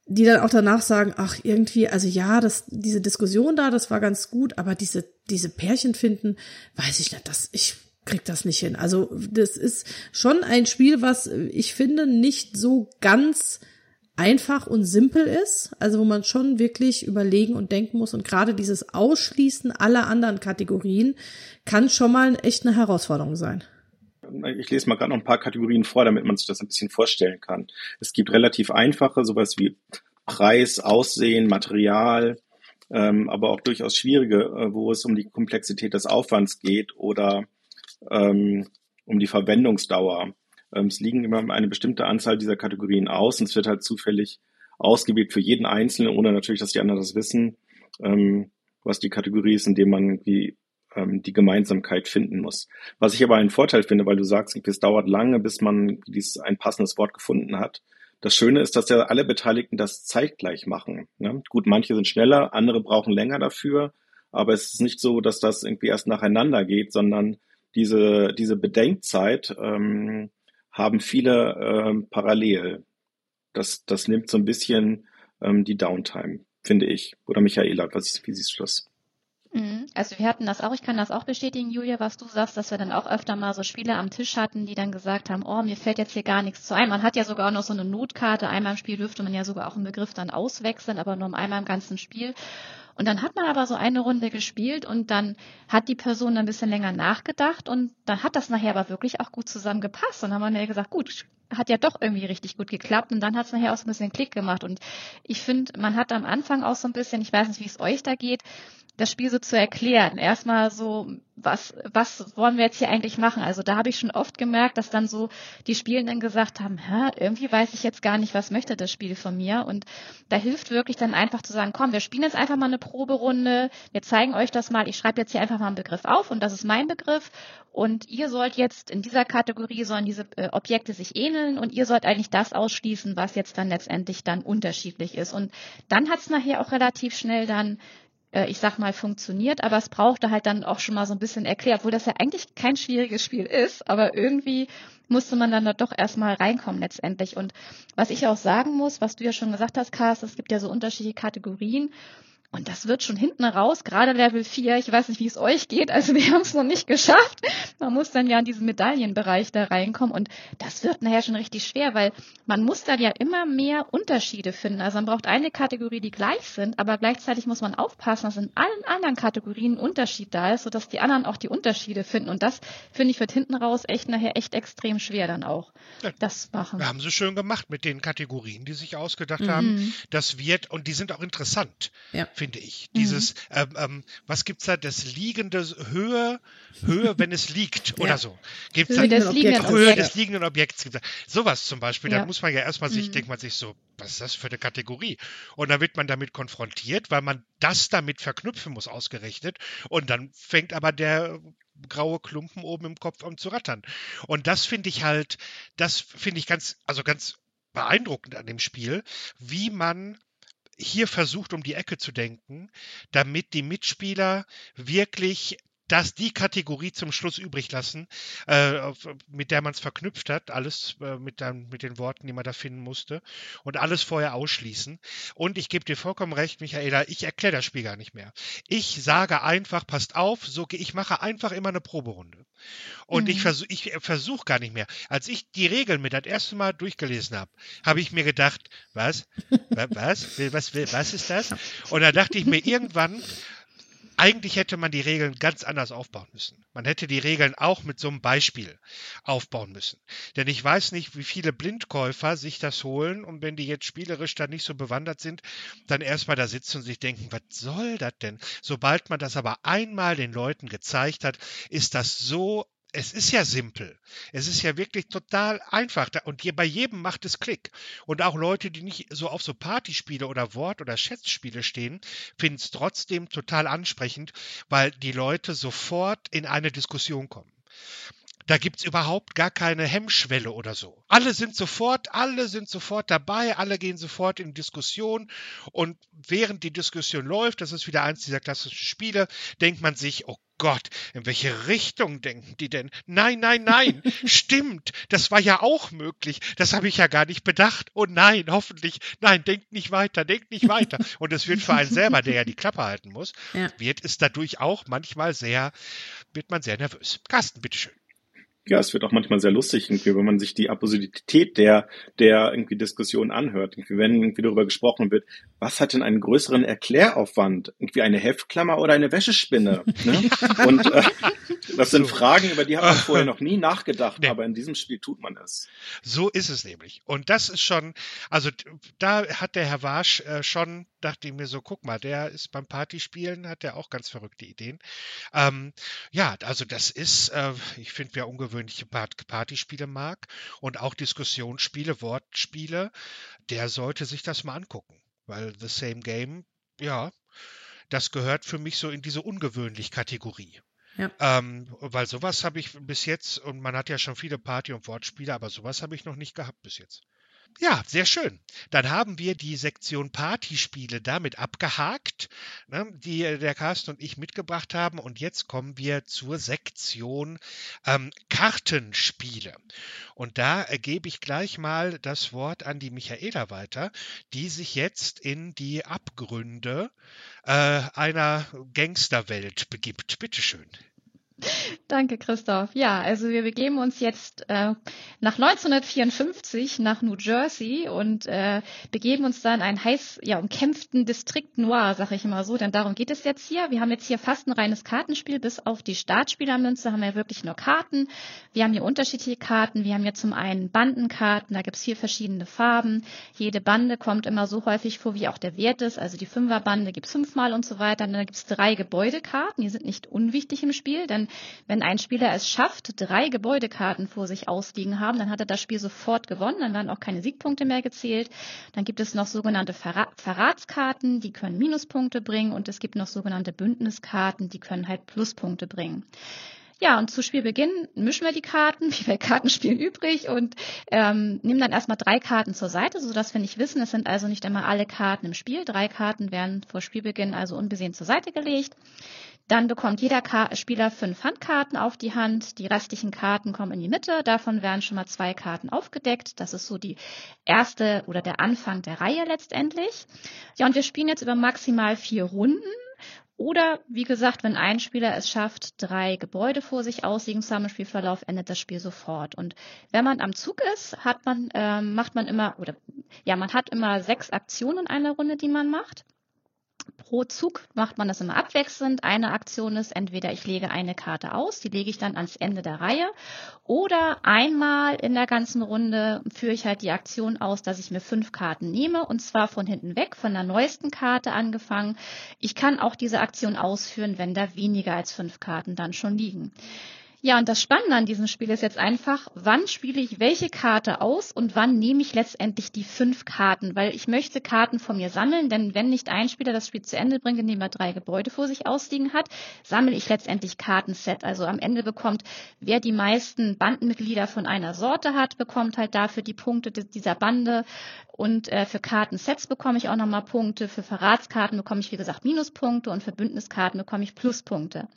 die dann auch danach sagen, ach, irgendwie, also ja, das, diese Diskussion da, das war ganz gut, aber diese, diese Pärchen finden, weiß ich nicht, das, ich krieg das nicht hin. Also, das ist schon ein Spiel, was ich finde nicht so ganz einfach und simpel ist, also wo man schon wirklich überlegen und denken muss. Und gerade dieses Ausschließen aller anderen Kategorien kann schon mal echt eine Herausforderung sein ich lese mal gerade noch ein paar Kategorien vor, damit man sich das ein bisschen vorstellen kann. Es gibt relativ einfache, sowas wie Preis, Aussehen, Material, ähm, aber auch durchaus schwierige, äh, wo es um die Komplexität des Aufwands geht oder ähm, um die Verwendungsdauer. Ähm, es liegen immer eine bestimmte Anzahl dieser Kategorien aus und es wird halt zufällig ausgewählt für jeden Einzelnen, ohne natürlich, dass die anderen das wissen, ähm, was die Kategorie ist, indem man irgendwie ähm, die Gemeinsamkeit finden muss. Was ich aber einen Vorteil finde, weil du sagst, es dauert lange, bis man dieses, ein passendes Wort gefunden hat. Das Schöne ist, dass ja alle Beteiligten das zeitgleich machen. Ne? Gut, manche sind schneller, andere brauchen länger dafür, aber es ist nicht so, dass das irgendwie erst nacheinander geht, sondern diese, diese Bedenkzeit ähm, haben viele ähm, parallel. Das, das nimmt so ein bisschen ähm, die Downtime, finde ich. Oder Michaela, was, wie siehst du das? Mhm. Also wir hatten das auch, ich kann das auch bestätigen, Julia, was du sagst, dass wir dann auch öfter mal so Spiele am Tisch hatten, die dann gesagt haben, oh, mir fällt jetzt hier gar nichts zu ein. Man hat ja sogar auch noch so eine Notkarte. Einmal im Spiel dürfte man ja sogar auch einen Begriff dann auswechseln, aber nur einmal im ganzen Spiel. Und dann hat man aber so eine Runde gespielt und dann hat die Person ein bisschen länger nachgedacht und dann hat das nachher aber wirklich auch gut zusammengepasst. Und dann haben wir ja gesagt, gut, hat ja doch irgendwie richtig gut geklappt und dann hat es nachher auch so ein bisschen Klick gemacht. Und ich finde, man hat am Anfang auch so ein bisschen, ich weiß nicht, wie es euch da geht, das Spiel so zu erklären. Erstmal so, was, was wollen wir jetzt hier eigentlich machen? Also da habe ich schon oft gemerkt, dass dann so die Spielenden gesagt haben, Hä, irgendwie weiß ich jetzt gar nicht, was möchte das Spiel von mir. Und da hilft wirklich dann einfach zu sagen, komm, wir spielen jetzt einfach mal eine Proberunde, wir zeigen euch das mal, ich schreibe jetzt hier einfach mal einen Begriff auf und das ist mein Begriff. Und ihr sollt jetzt in dieser Kategorie sollen diese äh, Objekte sich ähneln und ihr sollt eigentlich das ausschließen, was jetzt dann letztendlich dann unterschiedlich ist. Und dann hat es nachher auch relativ schnell dann äh, ich sag mal, funktioniert, aber es brauchte halt dann auch schon mal so ein bisschen erklärt, obwohl das ja eigentlich kein schwieriges Spiel ist, aber irgendwie musste man dann da doch erstmal reinkommen letztendlich. Und was ich auch sagen muss, was du ja schon gesagt hast, Carsten, es gibt ja so unterschiedliche Kategorien und das wird schon hinten raus, gerade Level 4, ich weiß nicht, wie es euch geht, also wir haben es noch nicht geschafft. Man muss dann ja in diesen Medaillenbereich da reinkommen und das wird nachher schon richtig schwer, weil man muss dann ja immer mehr Unterschiede finden. Also man braucht eine Kategorie, die gleich sind, aber gleichzeitig muss man aufpassen, dass in allen anderen Kategorien ein Unterschied da ist, sodass die anderen auch die Unterschiede finden. Und das, finde ich, wird hinten raus echt nachher echt extrem schwer dann auch, ja, das machen. Wir haben sie schön gemacht mit den Kategorien, die sich ausgedacht mhm. haben. Das wird, und die sind auch interessant. Ja finde ich. Mhm. Dieses, ähm, ähm, was gibt's da, das liegende Höhe, Höhe, wenn es liegt oder ja. so. Gibt's Höhe, da, des liegenden Höhe des liegenden Objekts. Gibt's da. Sowas zum Beispiel, ja. da muss man ja erstmal sich, mhm. denkt man sich so, was ist das für eine Kategorie? Und dann wird man damit konfrontiert, weil man das damit verknüpfen muss, ausgerechnet. Und dann fängt aber der graue Klumpen oben im Kopf an zu rattern. Und das finde ich halt, das finde ich ganz, also ganz beeindruckend an dem Spiel, wie man hier versucht, um die Ecke zu denken, damit die Mitspieler wirklich dass die Kategorie zum Schluss übrig lassen, äh, mit der man es verknüpft hat, alles äh, mit, dann, mit den Worten, die man da finden musste, und alles vorher ausschließen. Und ich gebe dir vollkommen recht, Michaela, ich erkläre das Spiel gar nicht mehr. Ich sage einfach, passt auf, so ich mache einfach immer eine Proberunde. Und mhm. ich versuche ich versuch gar nicht mehr. Als ich die Regeln mir das erste Mal durchgelesen habe, habe ich mir gedacht, was? was? Was, was, was ist das? Und da dachte ich mir irgendwann, eigentlich hätte man die Regeln ganz anders aufbauen müssen. Man hätte die Regeln auch mit so einem Beispiel aufbauen müssen. Denn ich weiß nicht, wie viele Blindkäufer sich das holen und wenn die jetzt spielerisch da nicht so bewandert sind, dann erstmal da sitzen und sich denken, was soll das denn? Sobald man das aber einmal den Leuten gezeigt hat, ist das so es ist ja simpel. Es ist ja wirklich total einfach. Und bei jedem macht es Klick. Und auch Leute, die nicht so auf so Partyspiele oder Wort- oder Schätzspiele stehen, finden es trotzdem total ansprechend, weil die Leute sofort in eine Diskussion kommen. Da gibt es überhaupt gar keine Hemmschwelle oder so. Alle sind sofort, alle sind sofort dabei, alle gehen sofort in Diskussion und während die Diskussion läuft, das ist wieder eins dieser klassischen Spiele, denkt man sich, oh Gott, in welche Richtung denken die denn? Nein, nein, nein, stimmt, das war ja auch möglich. Das habe ich ja gar nicht bedacht. Oh nein, hoffentlich, nein, denkt nicht weiter, denkt nicht weiter. Und es wird für einen selber, der ja die Klappe halten muss, ja. wird es dadurch auch manchmal sehr, wird man sehr nervös. Carsten, bitteschön ja, es wird auch manchmal sehr lustig, irgendwie, wenn man sich die Absurdität der, der irgendwie Diskussion anhört. Irgendwie, wenn irgendwie darüber gesprochen wird, was hat denn einen größeren Erkläraufwand? Irgendwie eine Heftklammer oder eine Wäschespinne? Ne? Und äh, das sind so. Fragen, über die hat man vorher noch nie nachgedacht, nee. aber in diesem Spiel tut man es. So ist es nämlich. Und das ist schon, also da hat der Herr Warsch äh, schon, dachte ich mir so, guck mal, der ist beim Partyspielen, hat der auch ganz verrückte Ideen. Ähm, ja, also das ist, äh, ich finde, wer ungewöhnliche Partyspiele mag und auch Diskussionsspiele, Wortspiele, der sollte sich das mal angucken. Weil The Same Game, ja, das gehört für mich so in diese ungewöhnlich Kategorie. Ja. Ähm, weil sowas habe ich bis jetzt, und man hat ja schon viele Party- und Wortspiele, aber sowas habe ich noch nicht gehabt bis jetzt. Ja, sehr schön. Dann haben wir die Sektion Partyspiele damit abgehakt, ne, die äh, der Carsten und ich mitgebracht haben. Und jetzt kommen wir zur Sektion ähm, Kartenspiele. Und da gebe ich gleich mal das Wort an die Michaela weiter, die sich jetzt in die Abgründe äh, einer Gangsterwelt begibt. Bitteschön. Danke, Christoph. Ja, also wir begeben uns jetzt äh, nach 1954 nach New Jersey und äh, begeben uns dann einen heiß ja, umkämpften Distrikt Noir, sage ich immer so, denn darum geht es jetzt hier. Wir haben jetzt hier fast ein reines Kartenspiel, bis auf die Startspielermünze haben wir wirklich nur Karten. Wir haben hier unterschiedliche Karten. Wir haben hier zum einen Bandenkarten, da gibt's vier verschiedene Farben. Jede Bande kommt immer so häufig vor, wie auch der Wert ist. Also die Fünferbande gibt's fünfmal und so weiter. Und dann gibt's drei Gebäudekarten, die sind nicht unwichtig im Spiel, denn wenn ein Spieler es schafft, drei Gebäudekarten vor sich ausliegen haben, dann hat er das Spiel sofort gewonnen, dann werden auch keine Siegpunkte mehr gezählt. Dann gibt es noch sogenannte Verra Verratskarten, die können Minuspunkte bringen und es gibt noch sogenannte Bündniskarten, die können halt Pluspunkte bringen. Ja, und zu Spielbeginn mischen wir die Karten, wie bei Kartenspielen übrig, und ähm, nehmen dann erstmal drei Karten zur Seite, sodass wir nicht wissen, es sind also nicht immer alle Karten im Spiel. Drei Karten werden vor Spielbeginn also unbesehen zur Seite gelegt. Dann bekommt jeder Ka Spieler fünf Handkarten auf die Hand. Die restlichen Karten kommen in die Mitte. Davon werden schon mal zwei Karten aufgedeckt. Das ist so die erste oder der Anfang der Reihe letztendlich. Ja, und wir spielen jetzt über maximal vier Runden. Oder wie gesagt, wenn ein Spieler es schafft, drei Gebäude vor sich ausliegen zu haben im Spielverlauf, endet das Spiel sofort. Und wenn man am Zug ist, hat man, äh, macht man immer, oder ja, man hat immer sechs Aktionen in einer Runde, die man macht pro Zug macht man das immer abwechselnd. Eine Aktion ist entweder ich lege eine Karte aus, die lege ich dann ans Ende der Reihe, oder einmal in der ganzen Runde führe ich halt die Aktion aus, dass ich mir fünf Karten nehme und zwar von hinten weg, von der neuesten Karte angefangen. Ich kann auch diese Aktion ausführen, wenn da weniger als fünf Karten dann schon liegen. Ja, und das Spannende an diesem Spiel ist jetzt einfach, wann spiele ich welche Karte aus und wann nehme ich letztendlich die fünf Karten, weil ich möchte Karten von mir sammeln, denn wenn nicht ein Spieler das Spiel zu Ende bringt, indem er drei Gebäude vor sich ausliegen hat, sammle ich letztendlich Kartenset. Also am Ende bekommt, wer die meisten Bandenmitglieder von einer Sorte hat, bekommt halt dafür die Punkte dieser Bande und äh, für Kartensets bekomme ich auch nochmal Punkte, für Verratskarten bekomme ich wie gesagt Minuspunkte und für Bündniskarten bekomme ich Pluspunkte.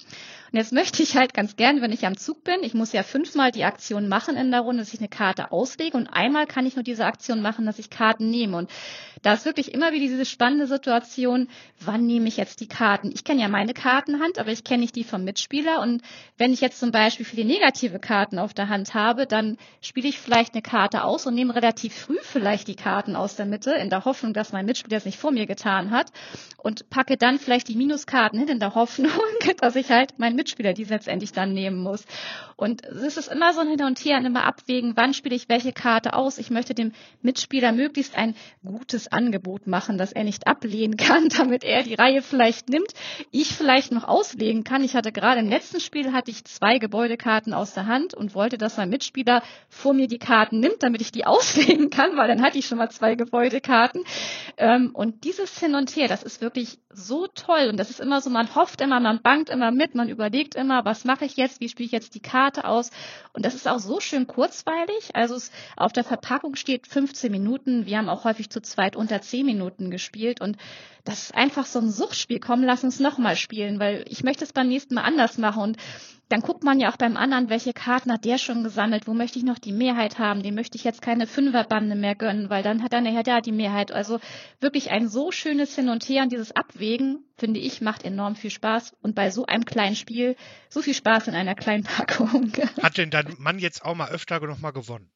Und jetzt möchte ich halt ganz gern, wenn ich am Zug bin, ich muss ja fünfmal die Aktion machen in der Runde, dass ich eine Karte auslege und einmal kann ich nur diese Aktion machen, dass ich Karten nehme. Und da ist wirklich immer wieder diese spannende Situation, wann nehme ich jetzt die Karten? Ich kenne ja meine Kartenhand, aber ich kenne nicht die vom Mitspieler. Und wenn ich jetzt zum Beispiel viele negative Karten auf der Hand habe, dann spiele ich vielleicht eine Karte aus und nehme relativ früh vielleicht die Karten aus der Mitte, in der Hoffnung, dass mein Mitspieler es nicht vor mir getan hat und packe dann vielleicht die Minuskarten hin, in der Hoffnung, dass ich halt meinen Mitspieler die letztendlich dann nehmen muss. Und es ist immer so ein Hin und Her und immer abwägen, wann spiele ich welche Karte aus. Ich möchte dem Mitspieler möglichst ein gutes Angebot machen, das er nicht ablehnen kann, damit er die Reihe vielleicht nimmt, ich vielleicht noch auslegen kann. Ich hatte gerade im letzten Spiel hatte ich zwei Gebäudekarten aus der Hand und wollte, dass mein Mitspieler vor mir die Karten nimmt, damit ich die auslegen kann, weil dann hatte ich schon mal zwei Gebäudekarten. Ähm, und dieses Hin und Her, das ist wirklich so toll und das ist immer so, man hofft immer, man bangt immer mit, man überlegt immer, was mache ich jetzt, wie spiele ich jetzt die Karte aus. Und das ist auch so schön kurzweilig. Also es, auf der Verpackung steht 15 Minuten. Wir haben auch häufig zu zweit unter 10 Minuten gespielt. Und das ist einfach so ein Suchtspiel. Komm, lass uns nochmal spielen, weil ich möchte es beim nächsten Mal anders machen. Und dann guckt man ja auch beim anderen, welche Karten hat der schon gesammelt, wo möchte ich noch die Mehrheit haben, dem möchte ich jetzt keine Fünferbande mehr gönnen, weil dann hat er nachher da die Mehrheit. Also wirklich ein so schönes Hin und Her und dieses Abwägen, finde ich, macht enorm viel Spaß und bei so einem kleinen Spiel so viel Spaß in einer kleinen Packung. Hat denn dein Mann jetzt auch mal öfter noch mal gewonnen?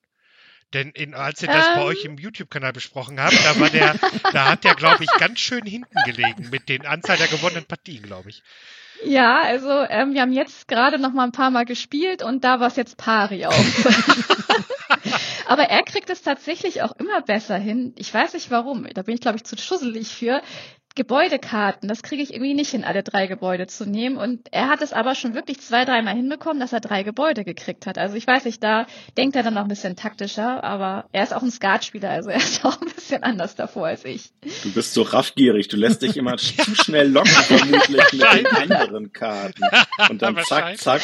Denn in, als ihr das ähm, bei euch im YouTube-Kanal besprochen habt, da war der, da hat der, glaube ich, ganz schön hinten gelegen mit den Anzahl der gewonnenen Partien, glaube ich. Ja, also ähm, wir haben jetzt gerade noch mal ein paar Mal gespielt und da war es jetzt pari auch. Aber er kriegt es tatsächlich auch immer besser hin. Ich weiß nicht warum. Da bin ich, glaube ich, zu schusselig für. Gebäudekarten, das kriege ich irgendwie nicht hin, alle drei Gebäude zu nehmen. Und er hat es aber schon wirklich zwei, dreimal hinbekommen, dass er drei Gebäude gekriegt hat. Also ich weiß nicht, da denkt er dann noch ein bisschen taktischer, aber er ist auch ein Skatspieler, also er ist auch ein bisschen anders davor als ich. Du bist so raffgierig, du lässt dich immer zu schnell locken, vermutlich mit den anderen Karten. Und dann zack, zack,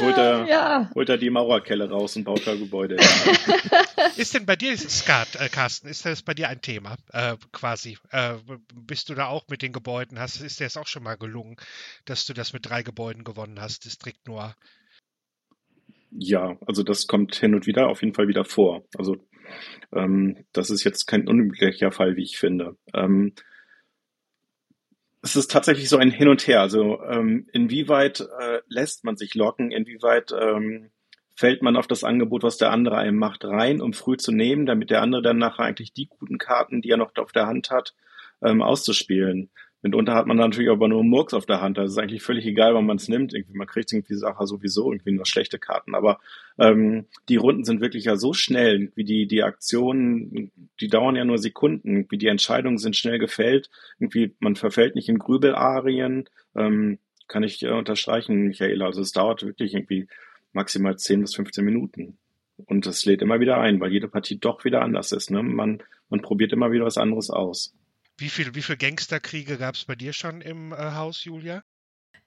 holt er, ja. holt er die Mauerkelle raus und baut da Gebäude. ist denn bei dir, Skat, äh, Carsten, ist das bei dir ein Thema äh, quasi? Äh, bist du da auch mit den Gebäuden? Hast, ist dir das auch schon mal gelungen, dass du das mit drei Gebäuden gewonnen hast, Distrikt Noir? Ja, also das kommt hin und wieder auf jeden Fall wieder vor. Also ähm, das ist jetzt kein unüblicher Fall, wie ich finde. Ähm, es ist tatsächlich so ein Hin und Her. Also ähm, inwieweit äh, lässt man sich locken, inwieweit ähm, fällt man auf das Angebot, was der andere einem macht, rein, um früh zu nehmen, damit der andere dann nachher eigentlich die guten Karten, die er noch auf der Hand hat, ähm, auszuspielen. Mitunter hat man natürlich aber nur Murks auf der Hand. Das ist eigentlich völlig egal, wann man es nimmt. Irgendwie, man kriegt irgendwie Sache sowieso irgendwie nur schlechte Karten. Aber ähm, die Runden sind wirklich ja so schnell, wie die, die Aktionen, die dauern ja nur Sekunden, wie die Entscheidungen sind schnell gefällt. Irgendwie, man verfällt nicht in Grübelarien. Ähm, kann ich äh, unterstreichen, Michaela. Also es dauert wirklich irgendwie maximal 10 bis 15 Minuten. Und das lädt immer wieder ein, weil jede Partie doch wieder anders ist. Ne? Man, man probiert immer wieder was anderes aus. Wie viel, wie viel Gangsterkriege gab es bei dir schon im äh, Haus, Julia?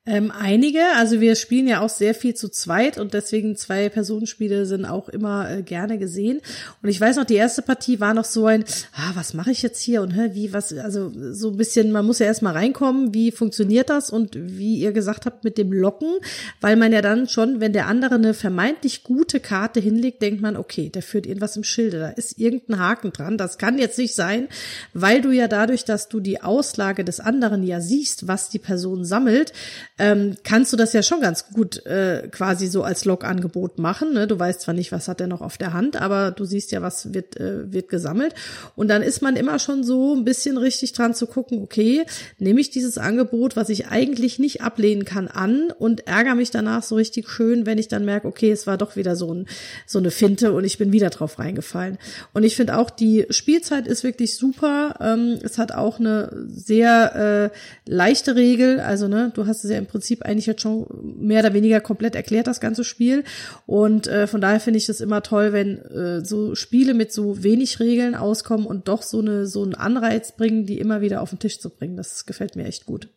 Ähm, einige, also wir spielen ja auch sehr viel zu zweit und deswegen zwei Personenspiele sind auch immer äh, gerne gesehen. Und ich weiß noch, die erste Partie war noch so ein, ah, was mache ich jetzt hier und hä, wie, was, also so ein bisschen, man muss ja erstmal reinkommen, wie funktioniert das und wie ihr gesagt habt mit dem Locken, weil man ja dann schon, wenn der andere eine vermeintlich gute Karte hinlegt, denkt man, okay, der führt irgendwas im Schilde, da ist irgendein Haken dran, das kann jetzt nicht sein, weil du ja dadurch, dass du die Auslage des anderen ja siehst, was die Person sammelt, ähm, kannst du das ja schon ganz gut äh, quasi so als Log-Angebot machen. Ne? Du weißt zwar nicht, was hat er noch auf der Hand, aber du siehst ja, was wird, äh, wird gesammelt. Und dann ist man immer schon so ein bisschen richtig dran zu gucken, okay, nehme ich dieses Angebot, was ich eigentlich nicht ablehnen kann, an und ärgere mich danach so richtig schön, wenn ich dann merke, okay, es war doch wieder so, ein, so eine Finte und ich bin wieder drauf reingefallen. Und ich finde auch, die Spielzeit ist wirklich super. Ähm, es hat auch eine sehr äh, leichte Regel. Also, ne, du hast es ja im Prinzip eigentlich jetzt schon mehr oder weniger komplett erklärt, das ganze Spiel. Und äh, von daher finde ich das immer toll, wenn äh, so Spiele mit so wenig Regeln auskommen und doch so eine so einen Anreiz bringen, die immer wieder auf den Tisch zu bringen. Das gefällt mir echt gut.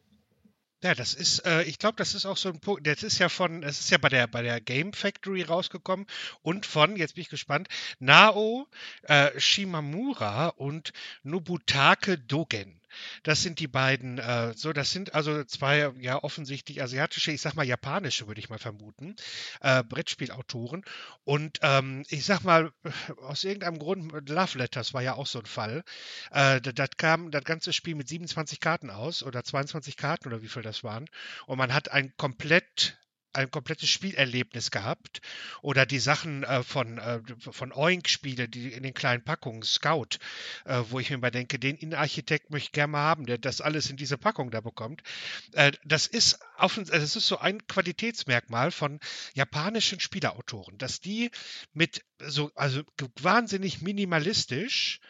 Ja, das ist, äh, ich glaube, das ist auch so ein Punkt. Das ist ja von, es ist ja bei der bei der Game Factory rausgekommen und von, jetzt bin ich gespannt, Nao äh, Shimamura und Nobutake Dogen. Das sind die beiden, äh, so, das sind also zwei ja offensichtlich asiatische, ich sag mal japanische, würde ich mal vermuten, äh, Brettspielautoren. Und ähm, ich sag mal, aus irgendeinem Grund, Love Letters war ja auch so ein Fall. Äh, das kam das ganze Spiel mit 27 Karten aus oder 22 Karten oder wie viel das waren. Und man hat ein komplett ein komplettes Spielerlebnis gehabt. Oder die Sachen äh, von, äh, von Oink-Spiele, die in den kleinen Packungen, Scout, äh, wo ich mir mal denke, den Innenarchitekt möchte ich gerne mal haben, der das alles in diese Packung da bekommt. Äh, das ist auf, das ist so ein Qualitätsmerkmal von japanischen Spieleautoren, dass die mit so, also wahnsinnig minimalistisch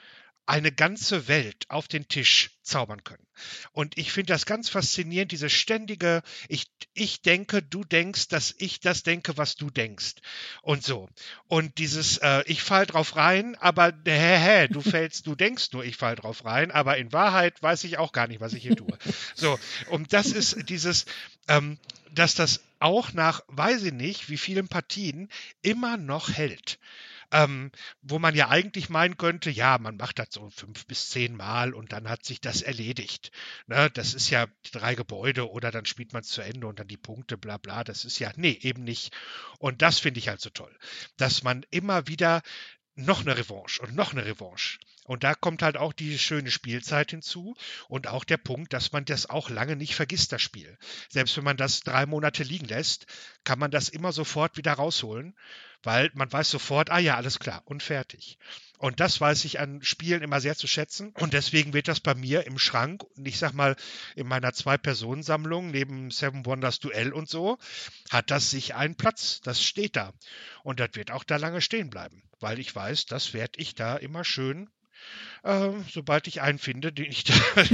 eine ganze Welt auf den Tisch zaubern können. Und ich finde das ganz faszinierend, diese ständige, ich, ich denke, du denkst, dass ich das denke, was du denkst. Und so. Und dieses, äh, ich fall drauf rein, aber hä, hä, du fällst, du denkst nur, ich fall drauf rein, aber in Wahrheit weiß ich auch gar nicht, was ich hier tue. So. Und das ist dieses, ähm, dass das auch nach, weiß ich nicht, wie vielen Partien immer noch hält ähm, wo man ja eigentlich meinen könnte, ja, man macht das so fünf bis zehn Mal und dann hat sich das erledigt. Ne, das ist ja drei Gebäude oder dann spielt man es zu Ende und dann die Punkte, bla bla. Das ist ja, nee, eben nicht. Und das finde ich halt so toll, dass man immer wieder noch eine Revanche und noch eine Revanche. Und da kommt halt auch die schöne Spielzeit hinzu und auch der Punkt, dass man das auch lange nicht vergisst, das Spiel. Selbst wenn man das drei Monate liegen lässt, kann man das immer sofort wieder rausholen weil man weiß sofort, ah ja, alles klar und fertig. Und das weiß ich an Spielen immer sehr zu schätzen. Und deswegen wird das bei mir im Schrank, und ich sag mal, in meiner Zwei-Personen-Sammlung, neben Seven Wonders Duell und so, hat das sich einen Platz. Das steht da. Und das wird auch da lange stehen bleiben, weil ich weiß, das werde ich da immer schön äh, sobald ich einen finde, den ich da,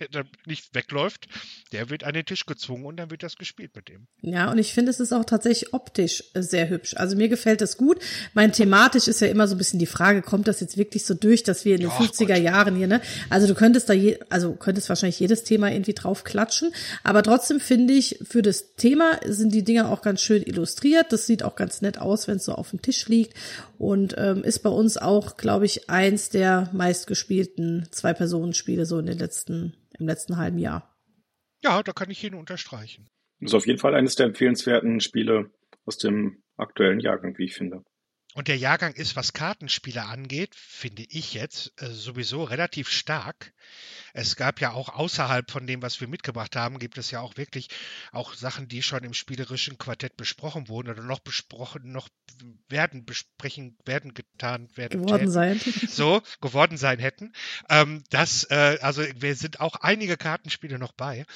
der da nicht wegläuft, der wird an den Tisch gezwungen und dann wird das gespielt mit dem. Ja, und ich finde, es ist auch tatsächlich optisch äh, sehr hübsch. Also mir gefällt das gut. Mein thematisch ist ja immer so ein bisschen die Frage, kommt das jetzt wirklich so durch, dass wir in den oh, 50er Gott. Jahren hier, ne? Also du könntest da je, also könntest wahrscheinlich jedes Thema irgendwie drauf klatschen, aber trotzdem finde ich, für das Thema sind die Dinger auch ganz schön illustriert. Das sieht auch ganz nett aus, wenn es so auf dem Tisch liegt und ähm, ist bei uns auch, glaube ich, eins der meistgespielten Zwei-Personen-Spiele so in den letzten, im letzten halben Jahr. Ja, da kann ich ihn unterstreichen. Das ist auf jeden Fall eines der empfehlenswerten Spiele aus dem aktuellen Jahrgang, wie ich finde. Und der Jahrgang ist, was Kartenspiele angeht, finde ich jetzt äh, sowieso relativ stark. Es gab ja auch außerhalb von dem, was wir mitgebracht haben, gibt es ja auch wirklich auch Sachen, die schon im spielerischen Quartett besprochen wurden oder noch besprochen, noch werden besprechen, werden getan werden geworden hätten. sein. So geworden sein hätten. Ähm, das, äh, also wir sind auch einige Kartenspiele noch bei,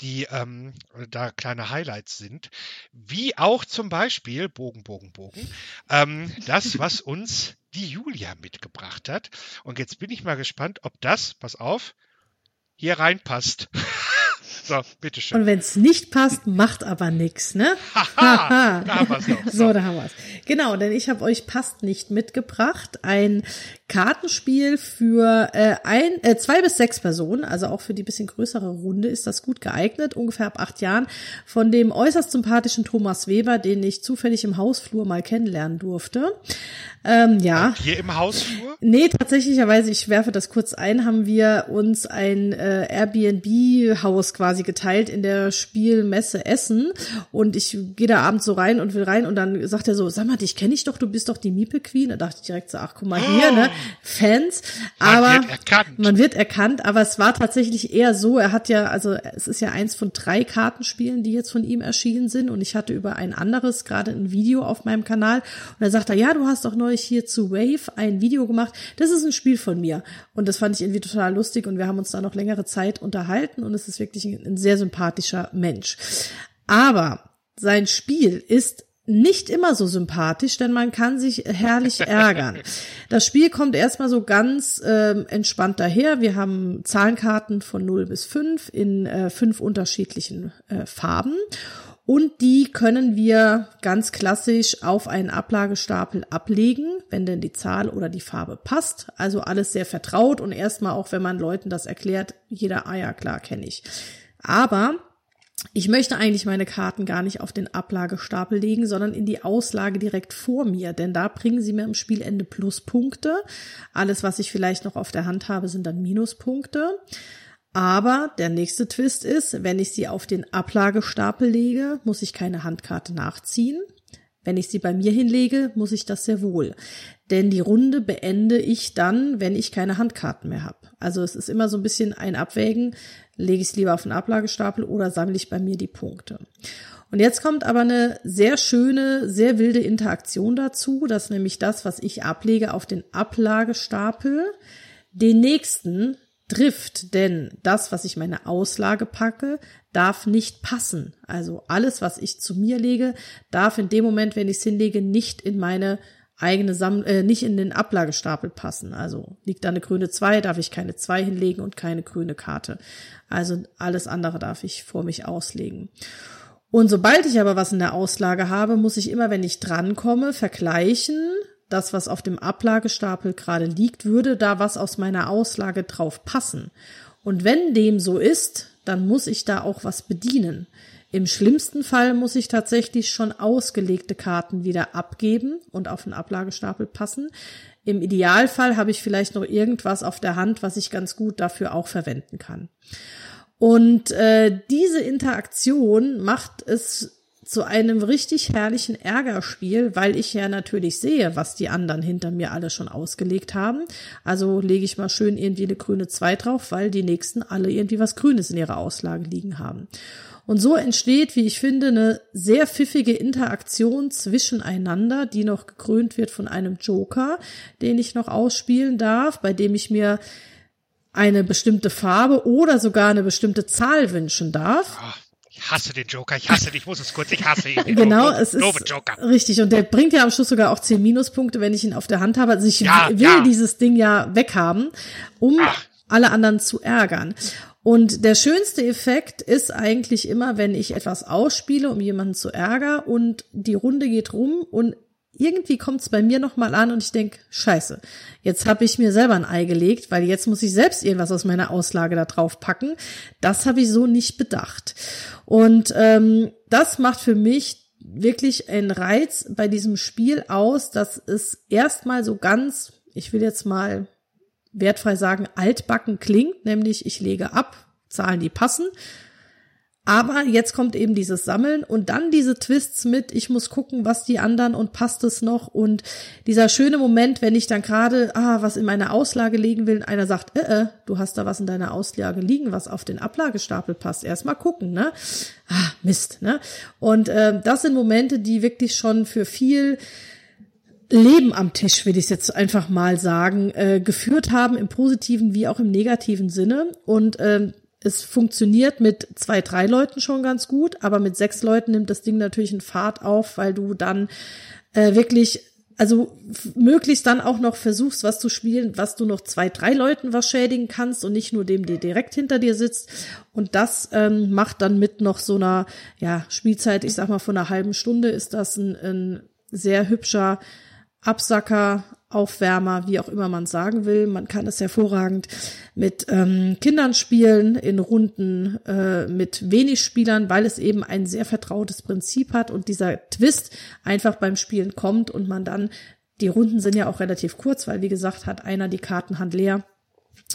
die ähm, da kleine Highlights sind, wie auch zum Beispiel Bogen, Bogen, Bogen. Ähm, das, was uns die Julia mitgebracht hat. Und jetzt bin ich mal gespannt, ob das, pass auf, hier reinpasst. So, bitteschön. Und wenn es nicht passt, macht aber nix, ne? Haha, da haben wir's noch. So. so, da haben wir's. Genau, denn ich habe euch passt nicht mitgebracht. Ein Kartenspiel für äh, ein, äh, zwei bis sechs Personen, also auch für die bisschen größere Runde ist das gut geeignet, ungefähr ab acht Jahren, von dem äußerst sympathischen Thomas Weber, den ich zufällig im Hausflur mal kennenlernen durfte. Ähm, ja. Hier im Hausflur? Nee, tatsächlicherweise, ich werfe das kurz ein, haben wir uns ein äh, Airbnb-Haus quasi geteilt in der Spielmesse Essen. Und ich gehe da abends so rein und will rein und dann sagt er so, sag mal, dich kenne ich doch, du bist doch die Miepel Queen. Da dachte ich direkt so, ach guck mal hier, oh. ne? Fans. Aber man wird erkannt. Man wird erkannt, aber es war tatsächlich eher so, er hat ja, also es ist ja eins von drei Kartenspielen, die jetzt von ihm erschienen sind. Und ich hatte über ein anderes gerade ein Video auf meinem Kanal. Und da sagt er, ja, du hast doch neulich hier zu Wave ein Video gemacht. Das ist ein Spiel von mir. Und das fand ich irgendwie total lustig und wir haben uns da noch längere Zeit unterhalten und es ist wirklich ein, ein sehr sympathischer Mensch. Aber sein Spiel ist nicht immer so sympathisch, denn man kann sich herrlich ärgern. Das Spiel kommt erstmal so ganz äh, entspannt daher. Wir haben Zahlenkarten von 0 bis 5 in äh, fünf unterschiedlichen äh, Farben. Und die können wir ganz klassisch auf einen Ablagestapel ablegen, wenn denn die Zahl oder die Farbe passt. Also alles sehr vertraut und erstmal auch, wenn man Leuten das erklärt, jeder, ah ja, klar, kenne ich. Aber ich möchte eigentlich meine Karten gar nicht auf den Ablagestapel legen, sondern in die Auslage direkt vor mir, denn da bringen sie mir am Spielende Pluspunkte. Alles, was ich vielleicht noch auf der Hand habe, sind dann Minuspunkte. Aber der nächste Twist ist, wenn ich sie auf den Ablagestapel lege, muss ich keine Handkarte nachziehen. Wenn ich sie bei mir hinlege, muss ich das sehr wohl. Denn die Runde beende ich dann, wenn ich keine Handkarten mehr habe. Also es ist immer so ein bisschen ein Abwägen, lege ich es lieber auf den Ablagestapel oder sammle ich bei mir die Punkte. Und jetzt kommt aber eine sehr schöne, sehr wilde Interaktion dazu, dass nämlich das, was ich ablege auf den Ablagestapel, den nächsten trifft, denn das, was ich meine Auslage packe, darf nicht passen. Also alles, was ich zu mir lege, darf in dem Moment, wenn ich es hinlege, nicht in meine eigene Sammlung, äh, nicht in den Ablagestapel passen. Also liegt da eine grüne 2, darf ich keine 2 hinlegen und keine grüne Karte. Also alles andere darf ich vor mich auslegen. Und sobald ich aber was in der Auslage habe, muss ich immer, wenn ich drankomme, vergleichen, das, was auf dem Ablagestapel gerade liegt, würde da was aus meiner Auslage drauf passen. Und wenn dem so ist, dann muss ich da auch was bedienen. Im schlimmsten Fall muss ich tatsächlich schon ausgelegte Karten wieder abgeben und auf den Ablagestapel passen. Im Idealfall habe ich vielleicht noch irgendwas auf der Hand, was ich ganz gut dafür auch verwenden kann. Und äh, diese Interaktion macht es zu einem richtig herrlichen Ärgerspiel, weil ich ja natürlich sehe, was die anderen hinter mir alle schon ausgelegt haben. Also lege ich mal schön irgendwie eine grüne 2 drauf, weil die nächsten alle irgendwie was Grünes in ihrer Auslage liegen haben. Und so entsteht, wie ich finde, eine sehr pfiffige Interaktion zwischeneinander, die noch gekrönt wird von einem Joker, den ich noch ausspielen darf, bei dem ich mir eine bestimmte Farbe oder sogar eine bestimmte Zahl wünschen darf. Ach ich hasse den Joker, ich hasse dich, ich muss es kurz, ich hasse ihn. genau, es ist Joker. richtig. Und der bringt ja am Schluss sogar auch zehn Minuspunkte, wenn ich ihn auf der Hand habe. Also ich ja, will ja. dieses Ding ja weghaben, um Ach. alle anderen zu ärgern. Und der schönste Effekt ist eigentlich immer, wenn ich etwas ausspiele, um jemanden zu ärgern und die Runde geht rum und irgendwie kommt es bei mir nochmal an und ich denk, scheiße, jetzt habe ich mir selber ein Ei gelegt, weil jetzt muss ich selbst irgendwas aus meiner Auslage da drauf packen. Das habe ich so nicht bedacht. Und ähm, das macht für mich wirklich einen Reiz bei diesem Spiel aus, dass es erstmal so ganz, ich will jetzt mal wertfrei sagen, altbacken klingt, nämlich ich lege ab, Zahlen, die passen, aber jetzt kommt eben dieses Sammeln und dann diese Twists mit, ich muss gucken, was die anderen und passt es noch und dieser schöne Moment, wenn ich dann gerade, ah, was in meiner Auslage liegen will, einer sagt, äh, äh, du hast da was in deiner Auslage liegen, was auf den Ablagestapel passt. Erstmal gucken, ne? Ah, Mist, ne? Und äh, das sind Momente, die wirklich schon für viel Leben am Tisch, will ich jetzt einfach mal sagen, äh, geführt haben, im positiven wie auch im negativen Sinne. Und äh, es funktioniert mit zwei, drei Leuten schon ganz gut, aber mit sechs Leuten nimmt das Ding natürlich einen Fahrt auf, weil du dann äh, wirklich, also möglichst dann auch noch versuchst, was zu spielen, was du noch zwei, drei Leuten was schädigen kannst und nicht nur dem, der direkt hinter dir sitzt. Und das ähm, macht dann mit noch so einer ja, Spielzeit, ich sag mal von einer halben Stunde, ist das ein, ein sehr hübscher Absacker Aufwärmer, wie auch immer man sagen will. Man kann es hervorragend mit ähm, Kindern spielen, in Runden äh, mit wenig Spielern, weil es eben ein sehr vertrautes Prinzip hat und dieser Twist einfach beim Spielen kommt und man dann, die Runden sind ja auch relativ kurz, weil wie gesagt hat einer die Kartenhand leer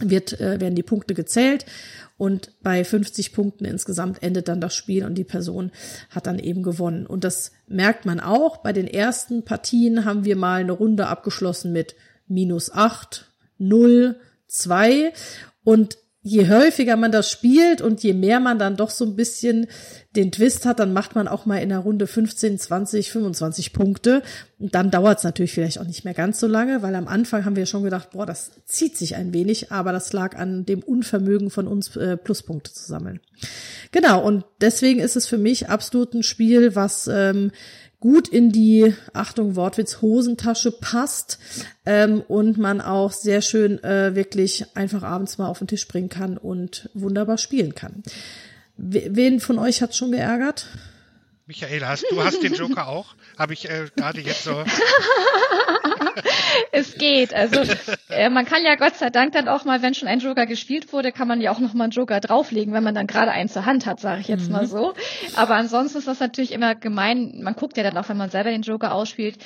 wird, äh, werden die Punkte gezählt und bei 50 Punkten insgesamt endet dann das Spiel und die Person hat dann eben gewonnen. Und das merkt man auch. Bei den ersten Partien haben wir mal eine Runde abgeschlossen mit minus 8, 0, 2 und je häufiger man das spielt und je mehr man dann doch so ein bisschen den Twist hat, dann macht man auch mal in der Runde 15, 20, 25 Punkte. Und dann dauert es natürlich vielleicht auch nicht mehr ganz so lange, weil am Anfang haben wir schon gedacht, boah, das zieht sich ein wenig, aber das lag an dem Unvermögen von uns, äh, Pluspunkte zu sammeln. Genau, und deswegen ist es für mich absolut ein Spiel, was ähm, gut in die, Achtung, Wortwitz, Hosentasche passt ähm, und man auch sehr schön äh, wirklich einfach abends mal auf den Tisch bringen kann und wunderbar spielen kann. Wen von euch hat's schon geärgert? Michael, hast, du hast den Joker auch? Habe ich äh, gerade jetzt so. es geht. Also äh, man kann ja Gott sei Dank dann auch mal, wenn schon ein Joker gespielt wurde, kann man ja auch noch mal einen Joker drauflegen, wenn man dann gerade einen zur Hand hat, sage ich jetzt mhm. mal so. Aber ansonsten ist das natürlich immer gemein. Man guckt ja dann auch, wenn man selber den Joker ausspielt,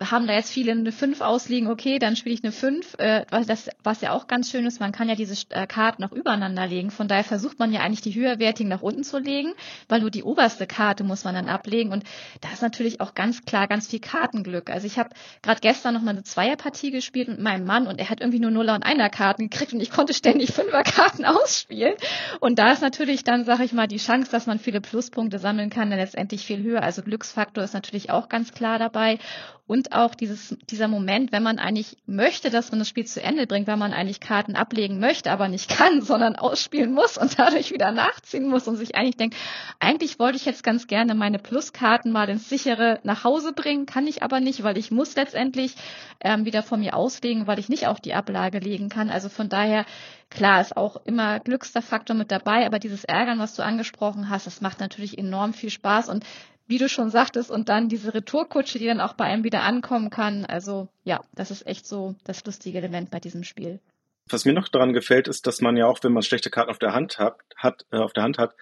haben da jetzt viele eine 5 ausliegen, okay, dann spiele ich eine 5, äh, was, das, was ja auch ganz schön ist, man kann ja diese äh, Karten noch übereinander legen, von daher versucht man ja eigentlich die höherwertigen nach unten zu legen, weil nur die oberste Karte muss man dann ablegen und da ist natürlich auch ganz klar ganz viel Kartenglück. Also ich habe gerade gestern noch mal eine Zweierpartie gespielt mit meinem Mann und er hat irgendwie nur Nuller und Einer Karten gekriegt und ich konnte ständig Fünferkarten ausspielen und da ist natürlich dann, sage ich mal, die Chance, dass man viele Pluspunkte sammeln kann, dann letztendlich viel höher. Also Glücksfaktor ist natürlich auch ganz klar dabei und auch dieses, dieser Moment, wenn man eigentlich möchte, dass man das Spiel zu Ende bringt, wenn man eigentlich Karten ablegen möchte, aber nicht kann, sondern ausspielen muss und dadurch wieder nachziehen muss und sich eigentlich denkt, eigentlich wollte ich jetzt ganz gerne meine Pluskarten mal ins sichere nach Hause bringen, kann ich aber nicht, weil ich muss letztendlich ähm, wieder von mir auslegen, weil ich nicht auf die Ablage legen kann. Also von daher Klar, ist auch immer glückster Faktor mit dabei, aber dieses Ärgern, was du angesprochen hast, das macht natürlich enorm viel Spaß und wie du schon sagtest, und dann diese Retourkutsche, die dann auch bei einem wieder ankommen kann. Also ja, das ist echt so das lustige Element bei diesem Spiel. Was mir noch daran gefällt, ist, dass man ja auch, wenn man schlechte Karten auf der Hand hat, hat äh, auf der Hand hat,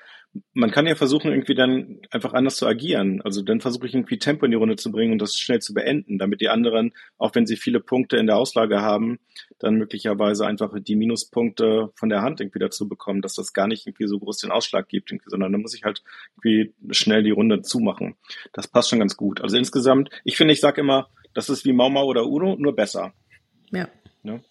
man kann ja versuchen, irgendwie dann einfach anders zu agieren. Also dann versuche ich irgendwie Tempo in die Runde zu bringen und das schnell zu beenden, damit die anderen, auch wenn sie viele Punkte in der Auslage haben, dann möglicherweise einfach die Minuspunkte von der Hand irgendwie dazu bekommen, dass das gar nicht irgendwie so groß den Ausschlag gibt, sondern dann muss ich halt irgendwie schnell die Runde zumachen. Das passt schon ganz gut. Also insgesamt, ich finde, ich sage immer, das ist wie Mau Mau oder Uno, nur besser. Ja. Ne?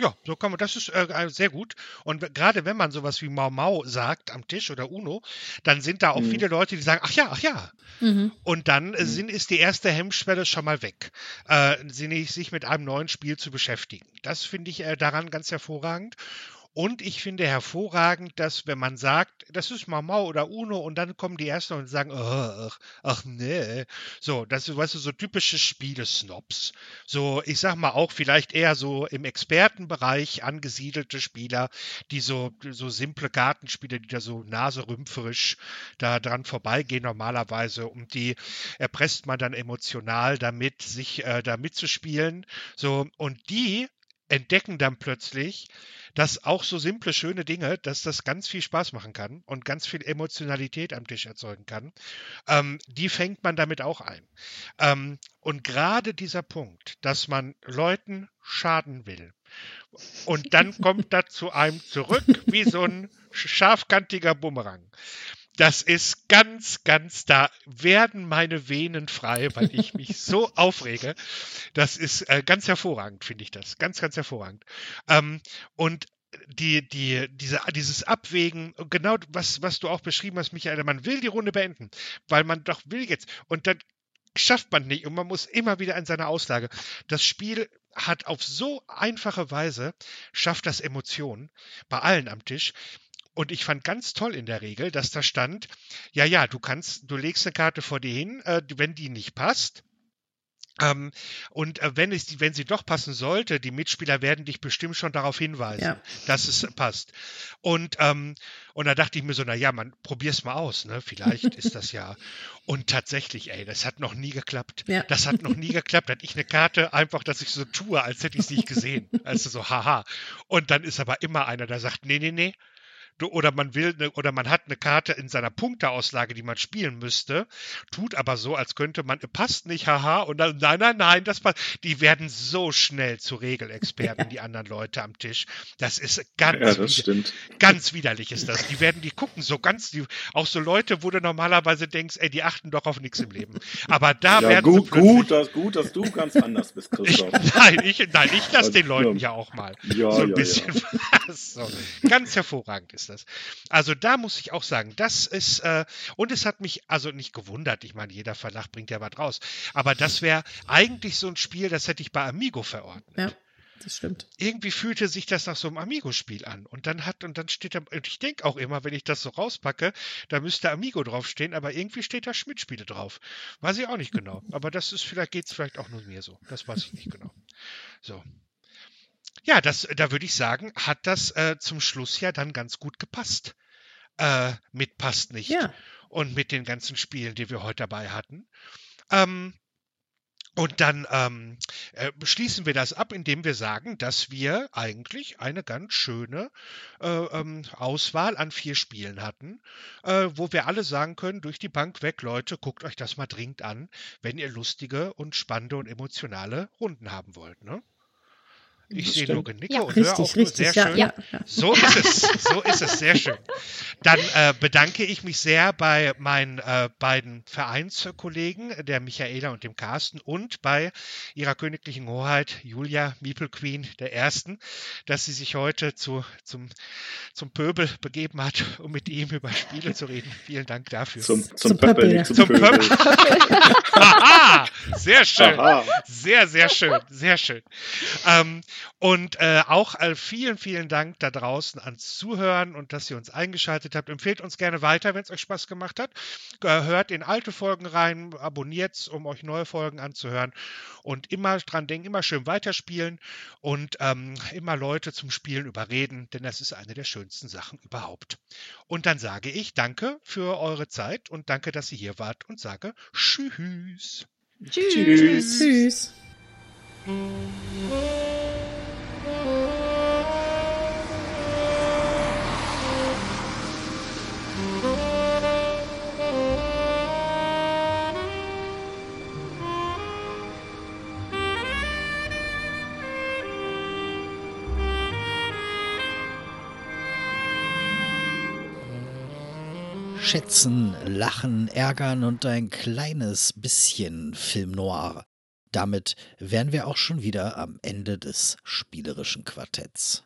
Ja, so kann man, das ist äh, sehr gut. Und gerade wenn man sowas wie Mau Mau sagt am Tisch oder Uno, dann sind da auch mhm. viele Leute, die sagen, ach ja, ach ja. Mhm. Und dann äh, sind, ist die erste Hemmschwelle schon mal weg, äh, sich mit einem neuen Spiel zu beschäftigen. Das finde ich äh, daran ganz hervorragend. Und ich finde hervorragend, dass wenn man sagt, das ist Mamau oder Uno und dann kommen die Ersten und sagen, ach, ach nee. So, das ist, weißt du, so typische Spielesnobs. So, ich sag mal auch vielleicht eher so im Expertenbereich angesiedelte Spieler, die so, so simple Kartenspiele, die da so naserümpferisch da dran vorbeigehen normalerweise und die erpresst man dann emotional damit, sich äh, da mitzuspielen. So, und die entdecken dann plötzlich, dass auch so simple, schöne Dinge, dass das ganz viel Spaß machen kann und ganz viel Emotionalität am Tisch erzeugen kann. Ähm, die fängt man damit auch ein. Ähm, und gerade dieser Punkt, dass man Leuten schaden will und dann kommt da zu einem zurück wie so ein scharfkantiger Bumerang das ist ganz, ganz, da werden meine Venen frei, weil ich mich so aufrege. Das ist äh, ganz hervorragend, finde ich das. Ganz, ganz hervorragend. Ähm, und die, die, diese, dieses Abwägen, genau was, was du auch beschrieben hast, Michael, man will die Runde beenden, weil man doch will jetzt. Und dann schafft man nicht und man muss immer wieder in seine Auslage. Das Spiel hat auf so einfache Weise, schafft das Emotionen bei allen am Tisch. Und ich fand ganz toll in der Regel, dass da stand, ja, ja, du kannst, du legst eine Karte vor dir hin, äh, wenn die nicht passt, ähm, und äh, wenn, es, wenn sie doch passen sollte, die Mitspieler werden dich bestimmt schon darauf hinweisen, ja. dass es passt. Und, ähm, und da dachte ich mir so, na ja, man, probier's mal aus, ne? Vielleicht ist das ja. Und tatsächlich, ey, das hat noch nie geklappt. Ja. Das hat noch nie geklappt. Hatte ich eine Karte einfach, dass ich so tue, als hätte ich es nicht gesehen. Also so, haha. Und dann ist aber immer einer, der sagt, nee, nee, nee, oder man will ne, oder man hat eine Karte in seiner Punkteauslage, die man spielen müsste, tut aber so, als könnte man, passt nicht, haha, und dann, nein, nein, nein, das passt. Die werden so schnell zu Regelexperten, die anderen Leute am Tisch. Das ist ganz, ja, das stimmt. ganz widerlich ist das. Die werden, die gucken so ganz, die, auch so Leute, wo du normalerweise denkst, ey, die achten doch auf nichts im Leben. Aber da ja, werden gut, sie gut, dass, gut, dass du ganz anders bist, Christoph. Ich, nein, ich, nein, ich lasse den Leuten ja auch mal ja, so ein bisschen was. So. Ganz hervorragend ist das. Also da muss ich auch sagen, das ist, äh, und es hat mich also nicht gewundert, ich meine, jeder Verlag bringt ja was raus, aber das wäre eigentlich so ein Spiel, das hätte ich bei Amigo verordnet. Ja. das stimmt. Irgendwie fühlte sich das nach so einem Amigo-Spiel an. Und dann hat, und dann steht da, und ich denke auch immer, wenn ich das so rauspacke, da müsste Amigo draufstehen, aber irgendwie steht da Schmidt-Spiele drauf. Weiß ich auch nicht genau. Aber das ist, vielleicht geht es vielleicht auch nur mir so. Das weiß ich nicht genau. So. Ja, das, da würde ich sagen, hat das äh, zum Schluss ja dann ganz gut gepasst. Äh, mit passt nicht. Ja. Und mit den ganzen Spielen, die wir heute dabei hatten. Ähm, und dann ähm, äh, schließen wir das ab, indem wir sagen, dass wir eigentlich eine ganz schöne äh, ähm, Auswahl an vier Spielen hatten, äh, wo wir alle sagen können, durch die Bank weg, Leute, guckt euch das mal dringend an, wenn ihr lustige und spannende und emotionale Runden haben wollt. Ne? Ich sehe nur Genicke Ja. und höre auch nur richtig, sehr ja, schön. ja, ja. So ist es, so ist es, sehr schön. Dann äh, bedanke ich mich sehr bei meinen äh, beiden Vereinskollegen, der Michaela und dem Carsten, und bei ihrer königlichen Hoheit Julia Miepel Queen der Ersten, dass sie sich heute zu, zum, zum Pöbel begeben hat, um mit ihm über Spiele zu reden. Vielen Dank dafür. Zum, zum, Zum Pöppel, nicht zum, Zum Pöbel. Aha, sehr schön. Aha. Sehr, sehr schön, sehr schön. Ähm, und äh, auch äh, vielen, vielen Dank da draußen ans Zuhören und dass ihr uns eingeschaltet habt. Empfehlt uns gerne weiter, wenn es euch Spaß gemacht hat. Äh, hört in alte Folgen rein, abonniert's, um euch neue Folgen anzuhören. Und immer dran denken, immer schön weiterspielen und ähm, immer Leute zum Spielen überreden, denn das ist eine der schönsten Sachen überhaupt. Und dann sage ich danke für eure Zeit und danke, dass ihr hier wart und sage Tschüss. Tschüss. Tschüss. Schätzen, Lachen, Ärgern und ein kleines bisschen Film Noir. Damit wären wir auch schon wieder am Ende des spielerischen Quartetts.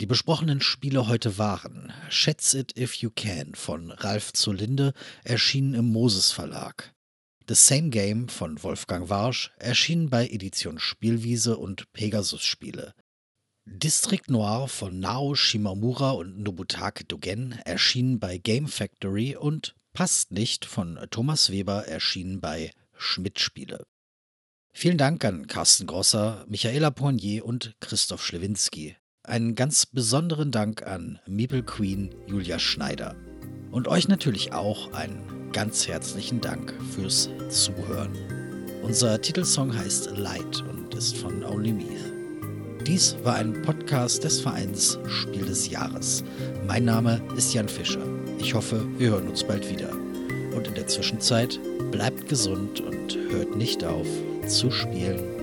Die besprochenen Spiele heute waren Schätz It If You Can von Ralf Zolinde, erschienen im Moses Verlag. The Same Game von Wolfgang Warsch, erschienen bei Edition Spielwiese und Pegasus Spiele. District Noir von Nao Shimamura und Nobutake Dogen erschienen bei Game Factory und Passt nicht von Thomas Weber erschienen bei Schmidt Spiele. Vielen Dank an Carsten Grosser, Michaela Poignier und Christoph Schlewinski. Einen ganz besonderen Dank an Meeple Queen Julia Schneider. Und euch natürlich auch einen ganz herzlichen Dank fürs Zuhören. Unser Titelsong heißt Light und ist von Only Meath. Dies war ein Podcast des Vereins Spiel des Jahres. Mein Name ist Jan Fischer. Ich hoffe, wir hören uns bald wieder. Und in der Zwischenzeit bleibt gesund und hört nicht auf zu spielen.